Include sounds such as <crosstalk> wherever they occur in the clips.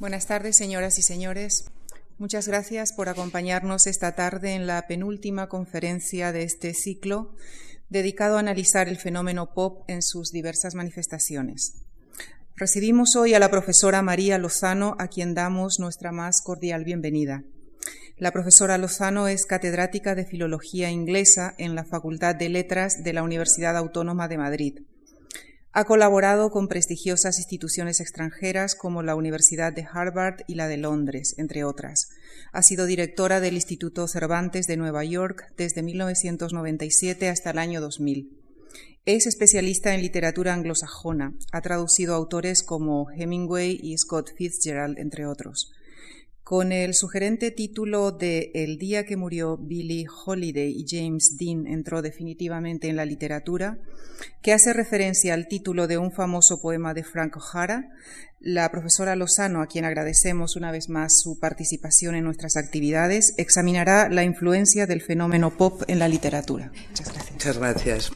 Buenas tardes, señoras y señores. Muchas gracias por acompañarnos esta tarde en la penúltima conferencia de este ciclo dedicado a analizar el fenómeno pop en sus diversas manifestaciones. Recibimos hoy a la profesora María Lozano, a quien damos nuestra más cordial bienvenida. La profesora Lozano es catedrática de Filología Inglesa en la Facultad de Letras de la Universidad Autónoma de Madrid. Ha colaborado con prestigiosas instituciones extranjeras como la Universidad de Harvard y la de Londres, entre otras. Ha sido directora del Instituto Cervantes de Nueva York desde 1997 hasta el año 2000. Es especialista en literatura anglosajona. Ha traducido autores como Hemingway y Scott Fitzgerald, entre otros con el sugerente título de El día que murió Billie Holiday y James Dean entró definitivamente en la literatura, que hace referencia al título de un famoso poema de Frank O'Hara, la profesora Lozano, a quien agradecemos una vez más su participación en nuestras actividades, examinará la influencia del fenómeno pop en la literatura. Muchas gracias. Muchas gracias.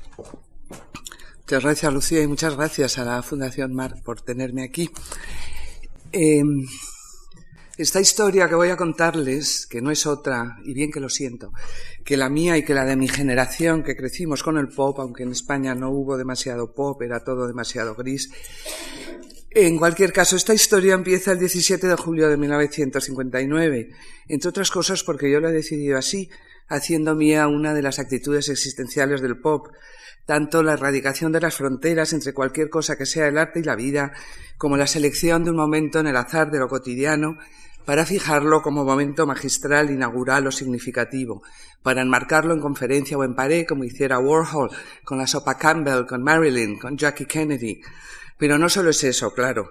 Muchas gracias, Lucía, y muchas gracias a la Fundación Marc por tenerme aquí. Eh, esta historia que voy a contarles, que no es otra, y bien que lo siento, que la mía y que la de mi generación, que crecimos con el pop, aunque en España no hubo demasiado pop, era todo demasiado gris. En cualquier caso, esta historia empieza el 17 de julio de 1959, entre otras cosas porque yo la he decidido así, haciendo mía una de las actitudes existenciales del pop, tanto la erradicación de las fronteras entre cualquier cosa que sea el arte y la vida, como la selección de un momento en el azar de lo cotidiano para fijarlo como momento magistral, inaugural o significativo, para enmarcarlo en conferencia o en pared, como hiciera Warhol con la sopa Campbell, con Marilyn, con Jackie Kennedy. Pero no solo es eso, claro,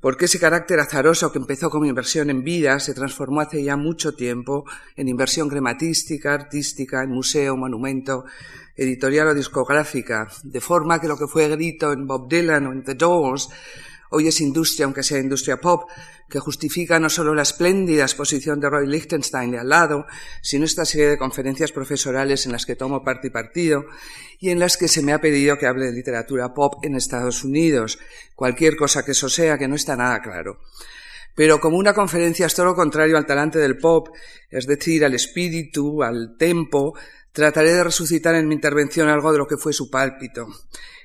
porque ese carácter azaroso que empezó como inversión en vida se transformó hace ya mucho tiempo en inversión crematística, artística, en museo, monumento, editorial o discográfica, de forma que lo que fue grito en Bob Dylan o en The Doors Hoy es industria, aunque sea industria pop, que justifica no solo la espléndida exposición de Roy Lichtenstein de al lado, sino esta serie de conferencias profesorales en las que tomo parte y partido y en las que se me ha pedido que hable de literatura pop en Estados Unidos, cualquier cosa que eso sea, que no está nada claro. Pero como una conferencia es todo lo contrario al talante del pop, es decir, al espíritu, al tempo, trataré de resucitar en mi intervención algo de lo que fue su pálpito.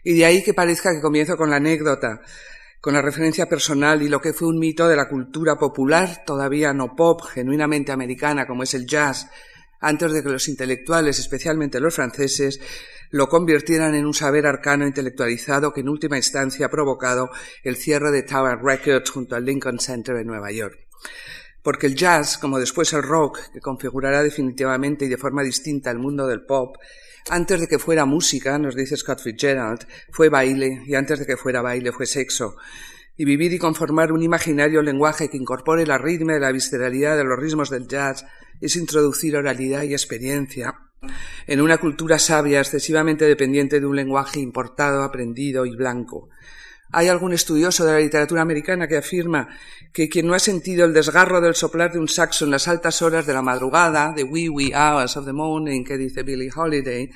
Y de ahí que parezca que comienzo con la anécdota, con la referencia personal y lo que fue un mito de la cultura popular, todavía no pop, genuinamente americana como es el jazz, antes de que los intelectuales, especialmente los franceses, lo convirtieran en un saber arcano intelectualizado que en última instancia ha provocado el cierre de Tower Records junto al Lincoln Center en Nueva York. Porque el jazz, como después el rock, que configurará definitivamente y de forma distinta el mundo del pop, antes de que fuera música, nos dice Scott Fitzgerald, fue baile, y antes de que fuera baile fue sexo. Y vivir y conformar un imaginario lenguaje que incorpore la ritmo y la visceralidad de los ritmos del jazz es introducir oralidad y experiencia en una cultura sabia excesivamente dependiente de un lenguaje importado, aprendido y blanco. Hay algún estudioso de la literatura americana que afirma que quien no ha sentido el desgarro del soplar de un saxo en las altas horas de la madrugada, the wee wee hours of the morning, que dice Billie Holiday,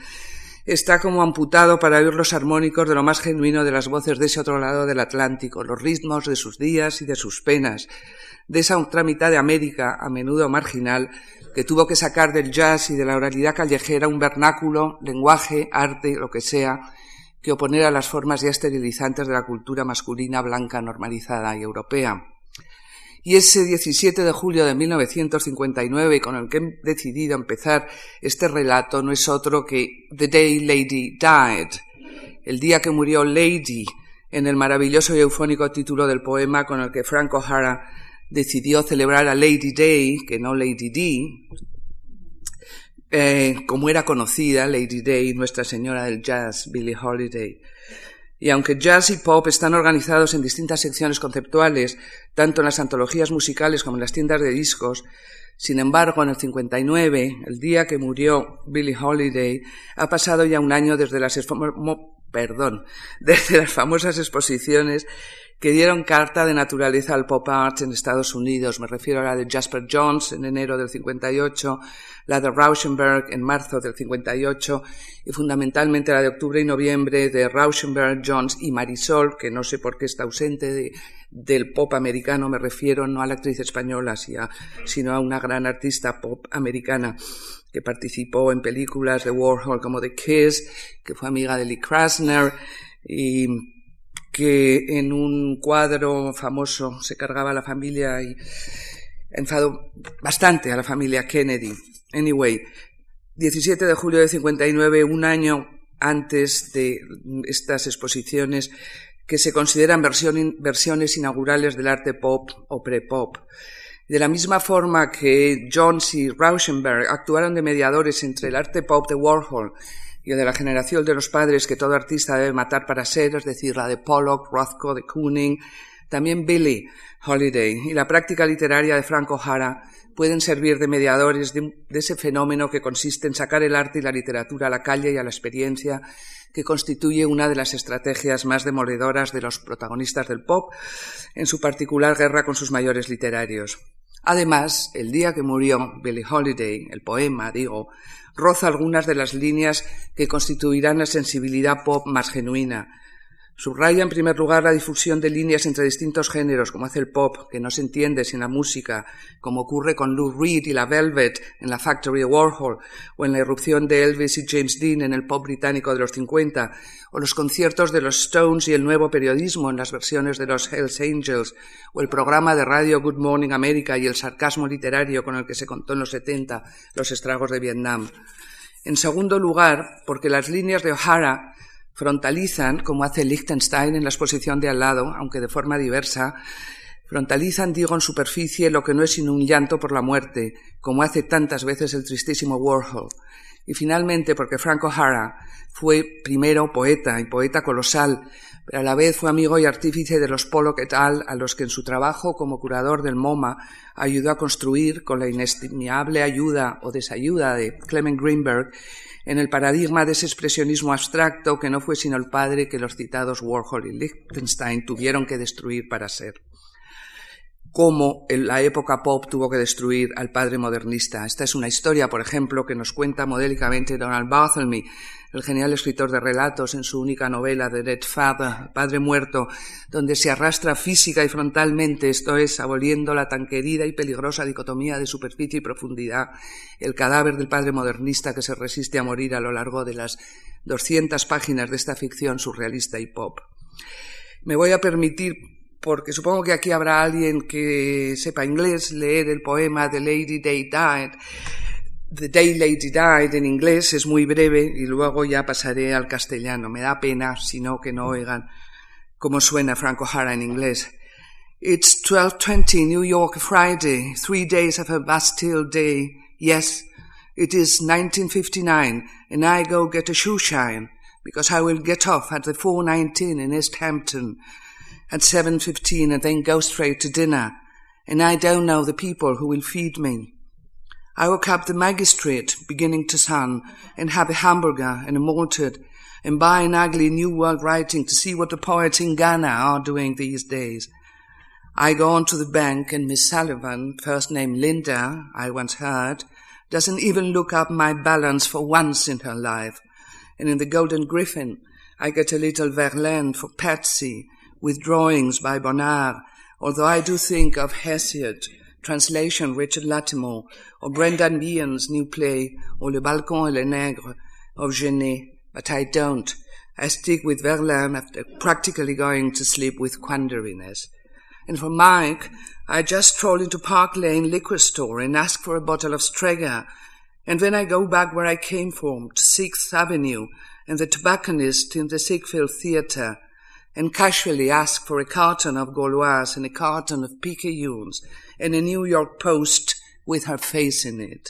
está como amputado para oír los armónicos de lo más genuino de las voces de ese otro lado del Atlántico, los ritmos de sus días y de sus penas, de esa otra mitad de América, a menudo marginal, que tuvo que sacar del jazz y de la oralidad callejera un vernáculo, lenguaje, arte, lo que sea, que oponer a las formas ya esterilizantes de la cultura masculina blanca normalizada y europea. Y ese 17 de julio de 1959, con el que he decidido empezar este relato, no es otro que The Day Lady Died, el día que murió Lady, en el maravilloso y eufónico título del poema con el que Frank O'Hara decidió celebrar a Lady Day, que no Lady D, eh, como era conocida Lady Day, Nuestra Señora del Jazz, Billie Holiday. Y aunque jazz y pop están organizados en distintas secciones conceptuales, tanto en las antologías musicales como en las tiendas de discos, sin embargo, en el 59, el día que murió Billie Holiday, ha pasado ya un año desde las, perdón, <laughs> desde las famosas exposiciones que dieron carta de naturaleza al pop art en Estados Unidos. Me refiero a la de Jasper Jones en enero del 58, la de Rauschenberg en marzo del 58 y fundamentalmente la de octubre y noviembre de Rauschenberg, Jones y Marisol, que no sé por qué está ausente de del pop americano, me refiero no a la actriz española, sino a una gran artista pop americana que participó en películas de Warhol como The Kiss, que fue amiga de Lee Krasner y que en un cuadro famoso se cargaba a la familia y enfadó bastante a la familia Kennedy. Anyway, 17 de julio de 59, un año antes de estas exposiciones que se consideran versiones inaugurales del arte pop o pre-pop. De la misma forma que Jones y Rauschenberg actuaron de mediadores entre el arte pop de Warhol y el de la generación de los padres que todo artista debe matar para ser, es decir, la de Pollock, Rothko, de Kooning, también Billy Holiday y la práctica literaria de Frank O'Hara pueden servir de mediadores de, ese fenómeno que consiste en sacar el arte y la literatura a la calle y a la experiencia, que constituye una de las estrategias más demoledoras de los protagonistas del pop, en su particular guerra con sus mayores literarios. Además, el día que murió Billie Holiday, el poema, digo, roza algunas de las líneas que constituirán la sensibilidad pop más genuina, Subraya en primer lugar la difusión de líneas entre distintos géneros, como hace el pop, que no se entiende sin la música, como ocurre con Lou Reed y la Velvet en la Factory Warhol, o en la irrupción de Elvis y James Dean en el pop británico de los 50, o los conciertos de los Stones y el nuevo periodismo en las versiones de los Hells Angels, o el programa de radio Good Morning America y el sarcasmo literario con el que se contó en los 70 los estragos de Vietnam. En segundo lugar, porque las líneas de O'Hara frontalizan, como hace Liechtenstein en la exposición de al lado, aunque de forma diversa, frontalizan, digo, en superficie lo que no es sino un llanto por la muerte, como hace tantas veces el tristísimo Warhol. Y finalmente, porque Frank O'Hara fue primero poeta y poeta colosal, pero a la vez fue amigo y artífice de los Pollock et al, a los que en su trabajo como curador del MoMA ayudó a construir, con la inestimable ayuda o desayuda de Clement Greenberg, en el paradigma de ese expresionismo abstracto que no fue sino el padre que los citados Warhol y Lichtenstein tuvieron que destruir para ser. Cómo la época pop tuvo que destruir al padre modernista. Esta es una historia, por ejemplo, que nos cuenta modélicamente Donald Barthelme el genial escritor de relatos en su única novela The Dead Father, Padre Muerto, donde se arrastra física y frontalmente, esto es, aboliendo la tan querida y peligrosa dicotomía de superficie y profundidad, el cadáver del padre modernista que se resiste a morir a lo largo de las 200 páginas de esta ficción surrealista y pop. Me voy a permitir porque supongo que aquí habrá alguien que sepa inglés, leer el poema The Lady Day Died, The Day Lady Died en inglés es muy breve y luego ya pasaré al castellano. Me da pena, si no, que no oigan cómo suena Frank O'Hara en inglés. It's 12.20 New York Friday, three days of a Bastille Day. Yes, it is 1959 and I go get a shoe shine because I will get off at the 419 in East Hampton at 7.15 and then go straight to dinner. And I don't know the people who will feed me. I woke up the magistrate, beginning to sun, and have a hamburger and a malted, and buy an ugly New World writing to see what the poets in Ghana are doing these days. I go on to the bank, and Miss Sullivan, first name Linda, I once heard, doesn't even look up my balance for once in her life. And in the Golden Griffin, I get a little Verlaine for Patsy, with drawings by Bonnard, although I do think of Hesiod translation Richard Latimer, or Brendan Behan's new play, or Le Balcon et le Nègre of Genet, but I don't. I stick with Verlaine after practically going to sleep with quandariness. And for Mike, I just stroll into Park Lane liquor store and ask for a bottle of Strega. And then I go back where I came from, to Sixth Avenue, and the tobacconist in the Siegfried Theatre, and casually ask for a carton of Gauloise and a carton of Picayunes and a New York Post with her face in it.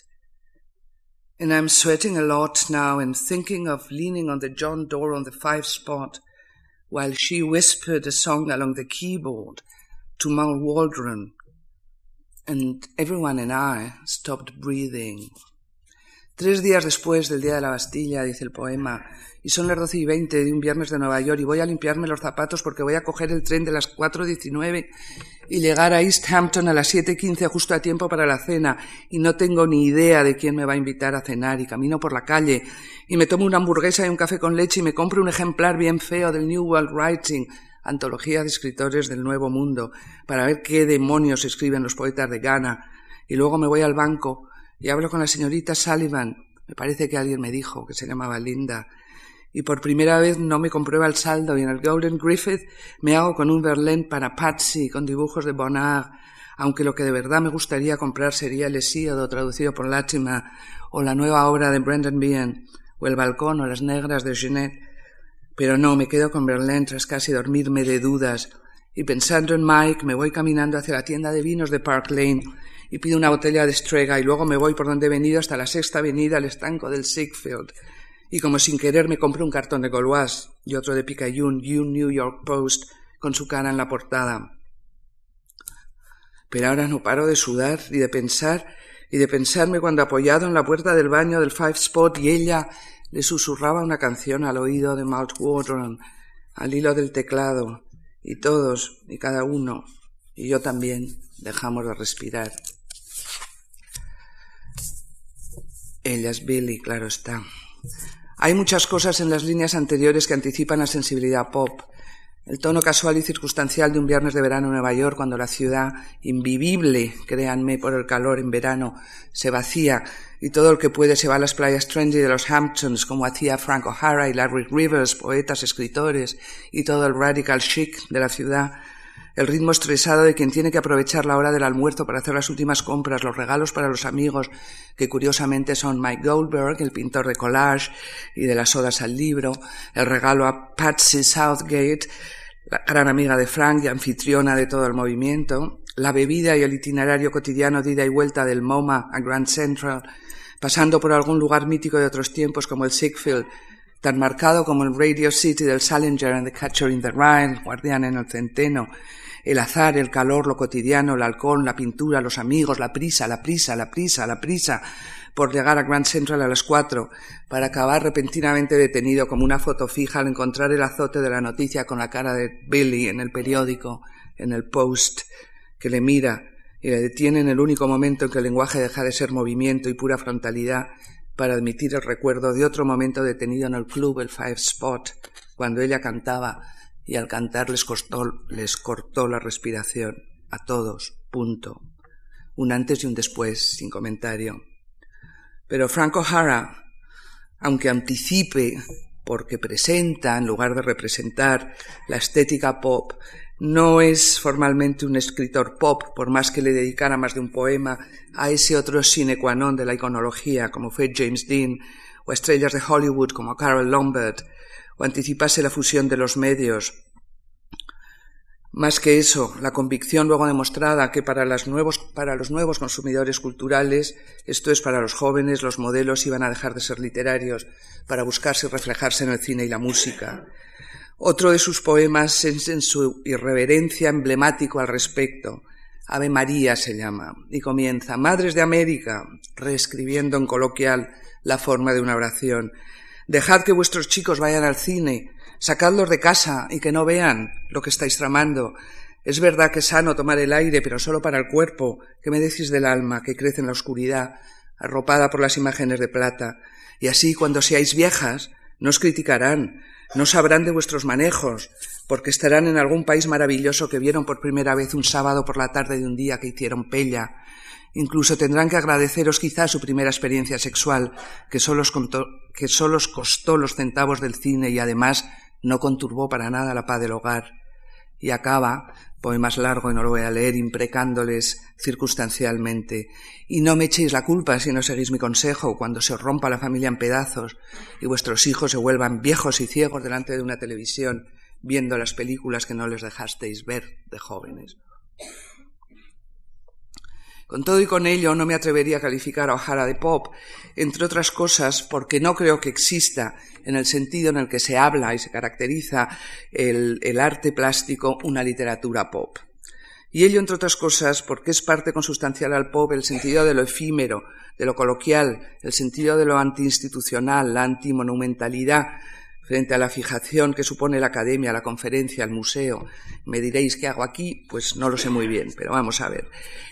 And I'm sweating a lot now and thinking of leaning on the John door on the five spot while she whispered a song along the keyboard to Mal Waldron. And everyone and I stopped breathing. Tres días después del Día de la Bastilla, dice el poema, y son las doce y veinte de un viernes de Nueva York y voy a limpiarme los zapatos porque voy a coger el tren de las cuatro diecinueve y llegar a East Hampton a las siete quince justo a tiempo para la cena y no tengo ni idea de quién me va a invitar a cenar y camino por la calle y me tomo una hamburguesa y un café con leche y me compro un ejemplar bien feo del New World Writing antología de escritores del Nuevo Mundo, para ver qué demonios escriben los poetas de Ghana, y luego me voy al banco y hablo con la señorita Sullivan, me parece que alguien me dijo que se llamaba Linda, y por primera vez no me comprueba el saldo y en el Golden Griffith me hago con un Verlaine para Patsy con dibujos de Bonnard, aunque lo que de verdad me gustaría comprar sería el Hesíodo traducido por Latimer o la nueva obra de Brendan Behan o El balcón o Las negras de Jeanette. Pero no, me quedo con Verlaine tras casi dormirme de dudas y pensando en Mike me voy caminando hacia la tienda de vinos de Park Lane y pido una botella de Strega y luego me voy por donde he venido hasta la sexta avenida al estanco del Siegfeld y como sin querer me compré un cartón de Gauloise y otro de Picayune New York Post con su cara en la portada. Pero ahora no paro de sudar y de pensar y de pensarme cuando apoyado en la puerta del baño del Five Spot y ella le susurraba una canción al oído de Malt Wardron, al hilo del teclado, y todos, y cada uno, y yo también, dejamos de respirar. Ella es Billy, claro está. Hay muchas cosas en las líneas anteriores que anticipan la sensibilidad pop. El tono casual y circunstancial de un viernes de verano en Nueva York, cuando la ciudad, invivible, créanme, por el calor en verano, se vacía y todo el que puede se va a las playas trendy de los Hamptons, como hacía Frank O'Hara y Larry Rivers, poetas, escritores, y todo el radical chic de la ciudad, el ritmo estresado de quien tiene que aprovechar la hora del almuerzo para hacer las últimas compras, los regalos para los amigos, que curiosamente son Mike Goldberg, el pintor de collage y de las odas al libro, el regalo a Patsy Southgate, la gran amiga de Frank y anfitriona de todo el movimiento, la bebida y el itinerario cotidiano de ida y vuelta del MoMA a Grand Central, pasando por algún lugar mítico de otros tiempos como el Siegfeld, tan marcado como el Radio City del Salinger and the Catcher in the Rye, Guardián en el Centeno, el azar, el calor, lo cotidiano, el halcón, la pintura, los amigos, la prisa, la prisa, la prisa, la prisa por llegar a Grand Central a las cuatro, para acabar repentinamente detenido como una foto fija al encontrar el azote de la noticia con la cara de Billy en el periódico, en el post, que le mira y le detiene en el único momento en que el lenguaje deja de ser movimiento y pura frontalidad para admitir el recuerdo de otro momento detenido en el club, el Five Spot, cuando ella cantaba y al cantar les, les cortó la respiración a todos, punto. Un antes y un después, sin comentario. Pero Frank O'Hara, aunque anticipe porque presenta, en lugar de representar, la estética pop, no es formalmente un escritor pop, por más que le dedicara más de un poema a ese otro sine qua non de la iconología, como fue James Dean, o estrellas de Hollywood como Carol Lombard, o anticipase la fusión de los medios. Más que eso, la convicción luego demostrada que para, los nuevos consumidores culturales, esto es para los jóvenes, los modelos iban a dejar de ser literarios para buscarse y reflejarse en el cine y la música. Otro de sus poemas es en su irreverencia emblemático al respecto. Ave María se llama, y comienza, Madres de América, reescribiendo en coloquial la forma de una oración. Dejad que vuestros chicos vayan al cine, sacadlos de casa y que no vean lo que estáis tramando. Es verdad que es sano tomar el aire, pero solo para el cuerpo. ¿Qué me decís del alma que crece en la oscuridad, arropada por las imágenes de plata? Y así, cuando seáis viejas, no os criticarán, no sabrán de vuestros manejos, porque estarán en algún país maravilloso que vieron por primera vez un sábado por la tarde de un día que hicieron pella, Incluso tendrán que agradeceros quizá su primera experiencia sexual, que solo, os que solo os costó los centavos del cine y además no conturbó para nada la paz del hogar. Y acaba, poemas largo y no lo voy a leer, imprecándoles circunstancialmente. Y no me echéis la culpa si no seguís mi consejo cuando se os rompa la familia en pedazos y vuestros hijos se vuelvan viejos y ciegos delante de una televisión viendo las películas que no les dejasteis ver de jóvenes. Con todo y con ello, no me atrevería a calificar a O'Hara de pop, entre otras cosas porque no creo que exista, en el sentido en el que se habla y se caracteriza el, arte plástico, una literatura pop. Y ello, entre otras cosas, porque es parte consustancial al pop el sentido de lo efímero, de lo coloquial, el sentido de lo antiinstitucional, la antimonumentalidad, frente a la fijación que supone la academia, la conferencia, el museo. Me diréis qué hago aquí, pues no lo sé muy bien, pero vamos a ver.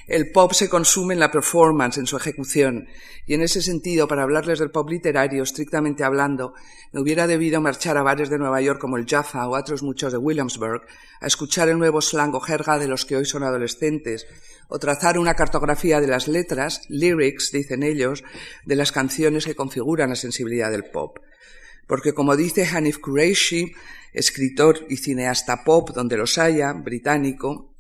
El pop se consume en la performance, en su ejecución, y en ese sentido, para hablarles del pop literario, estrictamente hablando, me hubiera debido marchar a bares de Nueva York como el Jaffa o otros muchos de Williamsburg, a escuchar el nuevo slang o jerga de los que hoy son adolescentes, o trazar una cartografía de las letras, lyrics, dicen ellos, de las canciones que configuran la sensibilidad del pop. Porque como dice Hanif Kureishi, escritor y cineasta pop donde los haya, británico,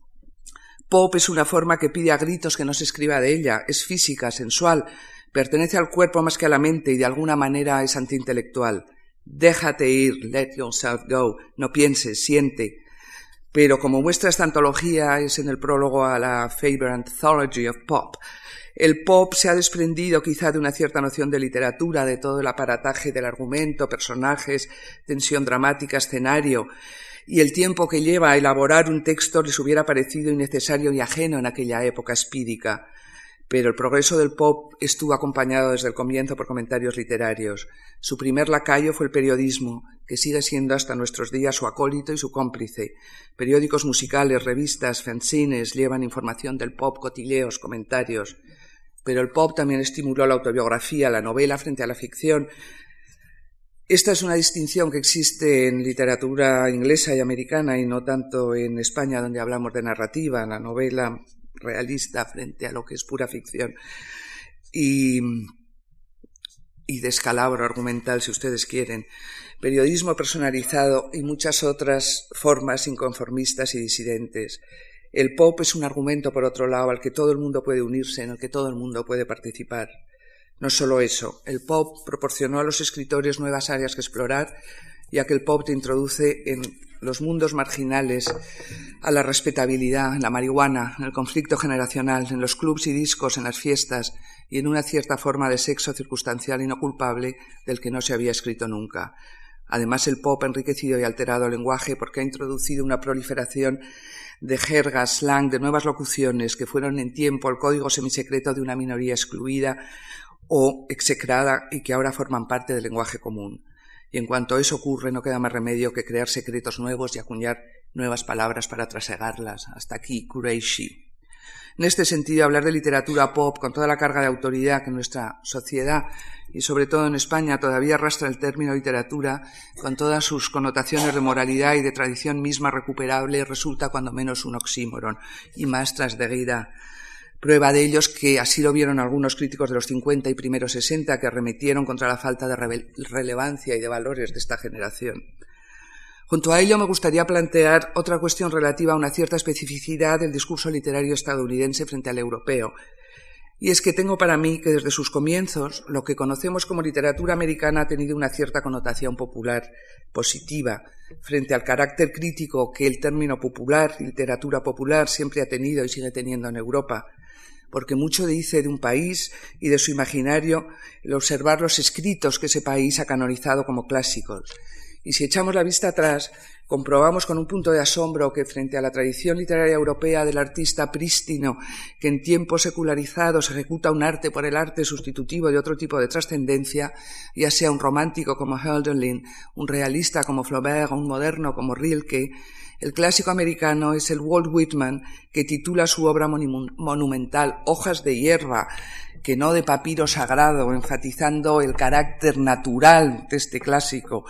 pop es una forma que pide a gritos que no se escriba de ella, es física, sensual, pertenece al cuerpo más que a la mente y de alguna manera es antiintelectual. Déjate ir, let yourself go, no pienses, siente. Pero como muestra esta antología es en el prólogo a la Faber Anthology of Pop, el pop se ha desprendido quizá de una cierta noción de literatura, de todo el aparataje del argumento, personajes, tensión dramática, escenario, y el tiempo que lleva a elaborar un texto les hubiera parecido innecesario y ajeno en aquella época espídica. Pero el progreso del pop estuvo acompañado desde el comienzo por comentarios literarios. Su primer lacayo fue el periodismo, que sigue siendo hasta nuestros días su acólito y su cómplice. Periódicos musicales, revistas, fanzines llevan información del pop, cotileos, comentarios pero el pop también estimuló la autobiografía, la novela frente a la ficción. Esta es una distinción que existe en literatura inglesa y americana y no tanto en España, donde hablamos de narrativa, la novela realista frente a lo que es pura ficción. Y, descalabro argumental, si ustedes quieren, periodismo personalizado y muchas otras formas inconformistas y disidentes. El pop es un argumento, por otro lado, al que todo el mundo puede unirse, en el que todo el mundo puede participar. No solo eso, el pop proporcionó a los escritores nuevas áreas que explorar, ya que el pop te introduce en los mundos marginales, a la respetabilidad, en la marihuana, en el conflicto generacional, en los clubs y discos, en las fiestas y en una cierta forma de sexo circunstancial y no culpable del que no se había escrito nunca. Además, el pop ha enriquecido y alterado el lenguaje porque ha introducido una proliferación de jerga, slang, de nuevas locuciones que fueron en tiempo el código semisecreto de una minoría excluida o execrada y que ahora forman parte del lenguaje común. Y en cuanto eso ocurre, no queda más remedio que crear secretos nuevos y acuñar nuevas palabras para trasegarlas. Hasta aquí, Kureishi. En este sentido, hablar de literatura pop con toda la carga de autoridad que nuestra sociedad y sobre todo en España todavía arrastra el término literatura con todas sus connotaciones de moralidad y de tradición misma recuperable resulta cuando menos un oxímoron y más de Guida. Prueba de ellos que así lo vieron algunos críticos de los 50 y primeros 60 que arremetieron contra la falta de relevancia y de valores de esta generación. Junto a ello me gustaría plantear otra cuestión relativa a una cierta especificidad del discurso literario estadounidense frente al europeo. Y es que tengo para mí que desde sus comienzos lo que conocemos como literatura americana ha tenido una cierta connotación popular positiva frente al carácter crítico que el término popular, literatura popular, siempre ha tenido y sigue teniendo en Europa porque mucho dice de un país y de su imaginario el observar los escritos que ese país ha canonizado como clásicos. Y si echamos la vista atrás, comprobamos con un punto de asombro que frente a la tradición literaria europea del artista prístino, que en tiempos secularizados ejecuta un arte por el arte sustitutivo de otro tipo de trascendencia, ya sea un romántico como Hölderlin, un realista como Flaubert o un moderno como Rilke, el clásico americano es el Walt Whitman, que titula su obra monumental Hojas de hierba, que no de papiro sagrado, enfatizando el carácter natural de este clásico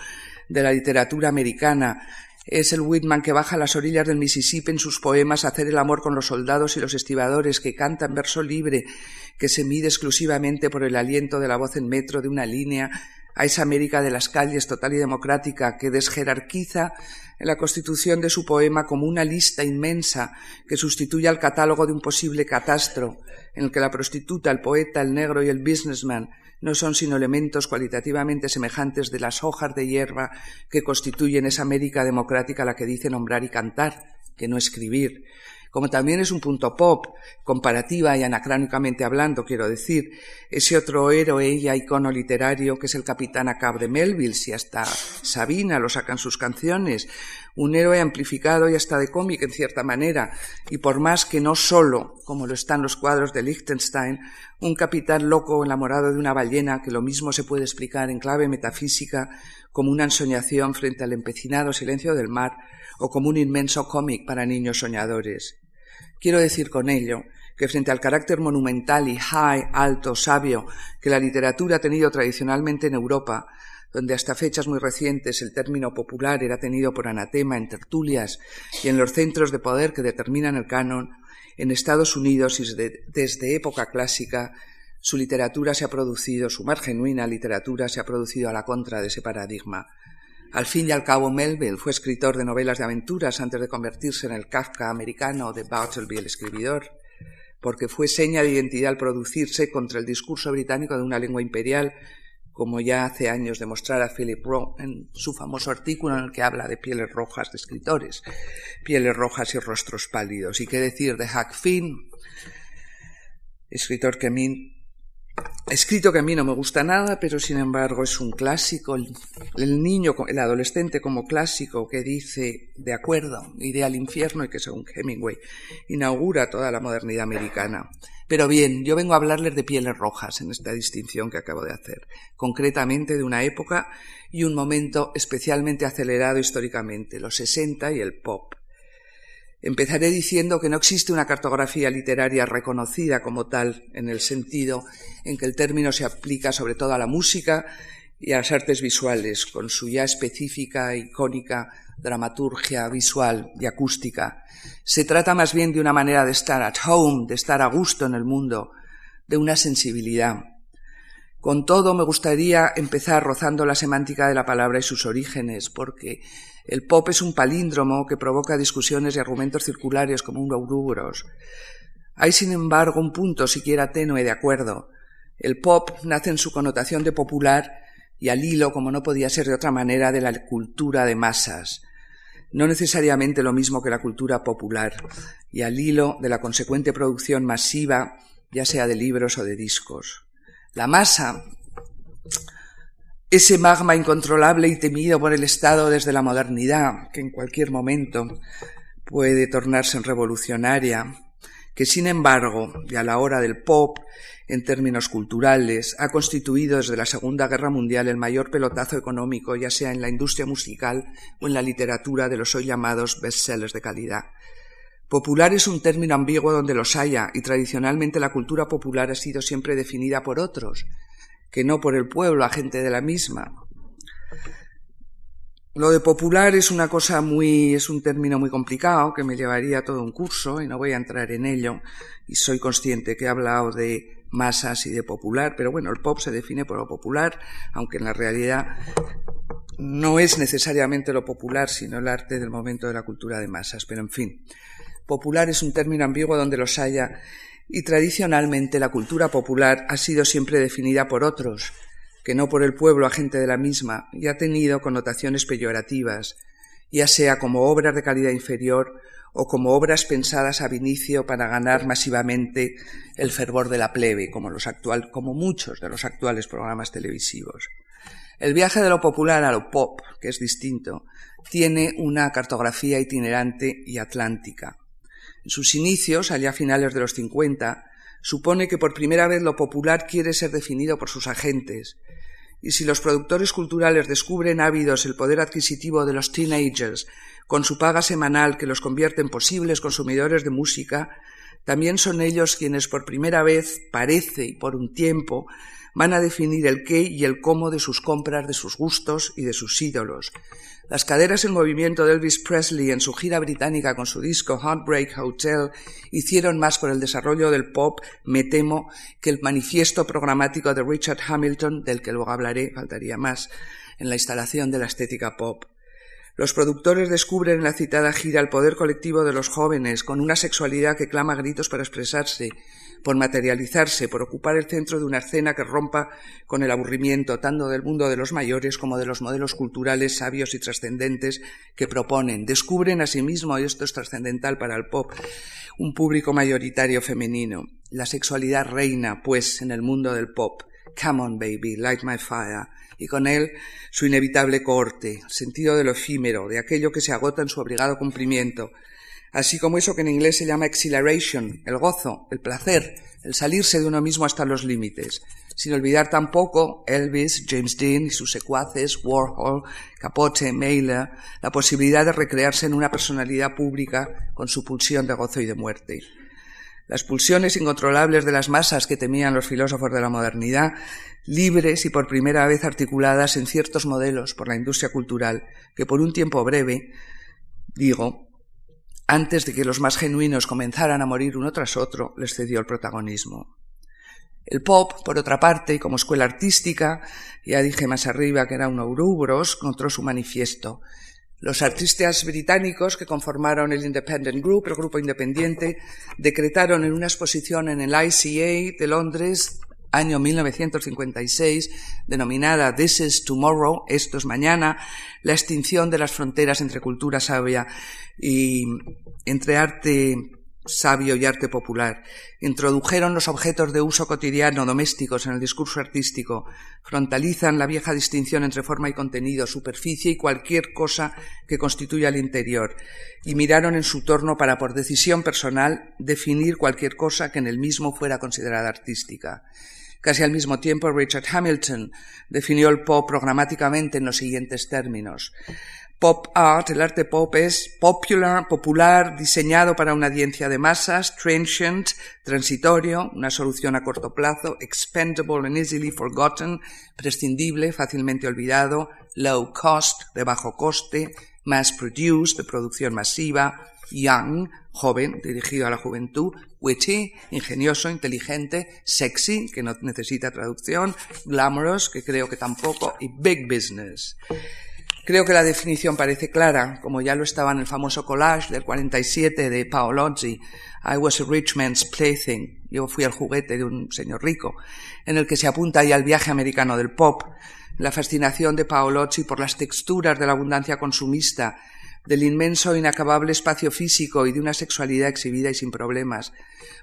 de la literatura americana. Es el Whitman que baja a las orillas del Mississippi en sus poemas a hacer el amor con los soldados y los estibadores, que canta en verso libre, que se mide exclusivamente por el aliento de la voz en metro de una línea, a esa América de las calles total y democrática que desjerarquiza la constitución de su poema como una lista inmensa que sustituye al catálogo de un posible catastro, en el que la prostituta, el poeta, el negro y el businessman no son sino elementos cualitativamente semejantes de las hojas de hierba que constituyen esa América democrática a la que dice nombrar y cantar, que no escribir. Como también es un punto pop, comparativa y anacrónicamente hablando, quiero decir, ese otro héroe y icono literario que es el capitán Acab de Melville, si hasta Sabina lo sacan sus canciones, un héroe amplificado y hasta de cómic en cierta manera, y por más que no solo, como lo están los cuadros de Liechtenstein, un capitán loco enamorado de una ballena que lo mismo se puede explicar en clave metafísica como una ensoñación frente al empecinado silencio del mar o como un inmenso cómic para niños soñadores. Quiero decir con ello que frente al carácter monumental y high, alto, sabio que la literatura ha tenido tradicionalmente en Europa, donde hasta fechas muy recientes el término popular era tenido por anatema en tertulias y en los centros de poder que determinan el canon, en Estados Unidos y desde, época clásica su literatura se ha producido, su más genuina literatura se ha producido a la contra de ese paradigma. Al fin y al cabo, Melville fue escritor de novelas de aventuras antes de convertirse en el Kafka americano de Bartleby el escribidor, porque fue seña de identidad al producirse contra el discurso británico de una lengua imperial como ya hace años demostrara Philip Roth en su famoso artículo en el que habla de pieles rojas de escritores, pieles rojas y rostros pálidos. ¿Y qué decir de Huck Finn, escritor que a mí escrito que a mí no me gusta nada, pero sin embargo es un clásico, el, niño, el adolescente como clásico que dice, de acuerdo, iré al infierno y que según Hemingway inaugura toda la modernidad americana. Pero bien, yo vengo a hablarles de pieles rojas en esta distinción que acabo de hacer, concretamente de una época y un momento especialmente acelerado históricamente, los 60 y el pop. Empezaré diciendo que no existe una cartografía literaria reconocida como tal, en el sentido en que el término se aplica sobre todo a la música y a las artes visuales, con su ya específica icónica dramaturgia visual y acústica. Se trata más bien de una manera de estar at home, de estar a gusto en el mundo, de una sensibilidad. Con todo, me gustaría empezar rozando la semántica de la palabra y sus orígenes, porque el pop es un palíndromo que provoca discusiones y argumentos circulares como un ouroboros. Hay, sin embargo, un punto siquiera tenue de acuerdo. El pop nace en su connotación de popular y al hilo, como no podía ser de otra manera, de la cultura de masas. No necesariamente lo mismo que la cultura popular, y al hilo de la consecuente producción masiva, ya sea de libros o de discos. La masa ese magma incontrolable y temido por el Estado desde la modernidad, que en cualquier momento puede tornarse revolucionaria, que sin embargo, y a la hora del pop, en términos culturales, ha constituido desde la Segunda Guerra Mundial el mayor pelotazo económico, ya sea en la industria musical o en la literatura de los hoy llamados bestsellers de calidad. Popular es un término ambiguo donde los haya, y tradicionalmente la cultura popular ha sido siempre definida por otros, que no por el pueblo, a gente de la misma. Lo de popular es una cosa muy, es un término muy complicado que me llevaría todo un curso y no voy a entrar en ello. Y soy consciente que he hablado de masas y de popular, pero bueno, el pop se define por lo popular, aunque en la realidad no es necesariamente lo popular, sino el arte del momento de la cultura de masas. Pero en fin, popular es un término ambiguo donde los haya y tradicionalmente la cultura popular ha sido siempre definida por otros, que no por el pueblo agente de la misma, y ha tenido connotaciones peyorativas, ya sea como obras de calidad inferior o como obras pensadas a inicio para ganar masivamente el fervor de la plebe, como, los actual, como muchos de los actuales programas televisivos. El viaje de lo popular a lo pop, que es distinto, tiene una cartografía itinerante y atlántica. En sus inicios, allá a finales de los 50, supone que por primera vez lo popular quiere ser definido por sus agentes. Y si los productores culturales descubren ávidos el poder adquisitivo de los teenagers con su paga semanal que los convierte en posibles consumidores de música, también son ellos quienes por primera vez, parece y por un tiempo, van a definir el qué y el cómo de sus compras, de sus gustos y de sus ídolos. Las caderas en movimiento de Elvis Presley en su gira británica con su disco Heartbreak Hotel hicieron más por el desarrollo del pop, me temo, que el manifiesto programático de Richard Hamilton, del que luego hablaré, faltaría más, en la instalación de la estética pop. Los productores descubren en la citada gira el poder colectivo de los jóvenes, con una sexualidad que clama gritos para expresarse, por materializarse, por ocupar el centro de una escena que rompa con el aburrimiento tanto del mundo de los mayores como de los modelos culturales sabios y trascendentes que proponen. Descubren asimismo, sí y esto es trascendental para el pop, un público mayoritario femenino. La sexualidad reina, pues, en el mundo del pop Come on, baby, light my fire, y con él su inevitable corte, sentido de lo efímero, de aquello que se agota en su obligado cumplimiento, así como eso que en inglés se llama exhilaration, el gozo, el placer, el salirse de uno mismo hasta los límites, sin olvidar tampoco Elvis, James Dean y sus secuaces, Warhol, Capote, Mailer, la posibilidad de recrearse en una personalidad pública con su pulsión de gozo y de muerte. Las pulsiones incontrolables de las masas que temían los filósofos de la modernidad, libres y por primera vez articuladas en ciertos modelos por la industria cultural, que por un tiempo breve, digo, antes de que los más genuinos comenzaran a morir uno tras otro, les cedió el protagonismo. El pop, por otra parte, como escuela artística, ya dije más arriba que era un Ouroboros, encontró su manifiesto. Los artistas británicos que conformaron el Independent Group, el grupo independiente, decretaron en una exposición en el ICA de Londres, año 1956, denominada This is Tomorrow, esto es mañana, la extinción de las fronteras entre cultura sabia y entre arte sabio y arte popular, introdujeron los objetos de uso cotidiano domésticos en el discurso artístico, frontalizan la vieja distinción entre forma y contenido, superficie y cualquier cosa que constituya el interior, y miraron en su torno para, por decisión personal, definir cualquier cosa que en el mismo fuera considerada artística. Casi al mismo tiempo, Richard Hamilton definió el pop programáticamente en los siguientes términos. Pop art, el arte pop es popular, diseñado para una audiencia de masas, transient, transitorio, una solución a corto plazo, expendable and easily forgotten, prescindible, fácilmente olvidado, low cost, de bajo coste, mass produced, de producción masiva, young, joven, dirigido a la juventud, witty, ingenioso, inteligente, sexy, que no necesita traducción, glamorous, que creo que tampoco, y big business. Creo que la definición parece clara, como ya lo estaba en el famoso collage del 47 de Paolozzi, I was a rich man's plaything, yo fui el juguete de un señor rico, en el que se apunta ya al viaje americano del pop, la fascinación de Paolozzi por las texturas de la abundancia consumista del inmenso e inacabable espacio físico y de una sexualidad exhibida y sin problemas,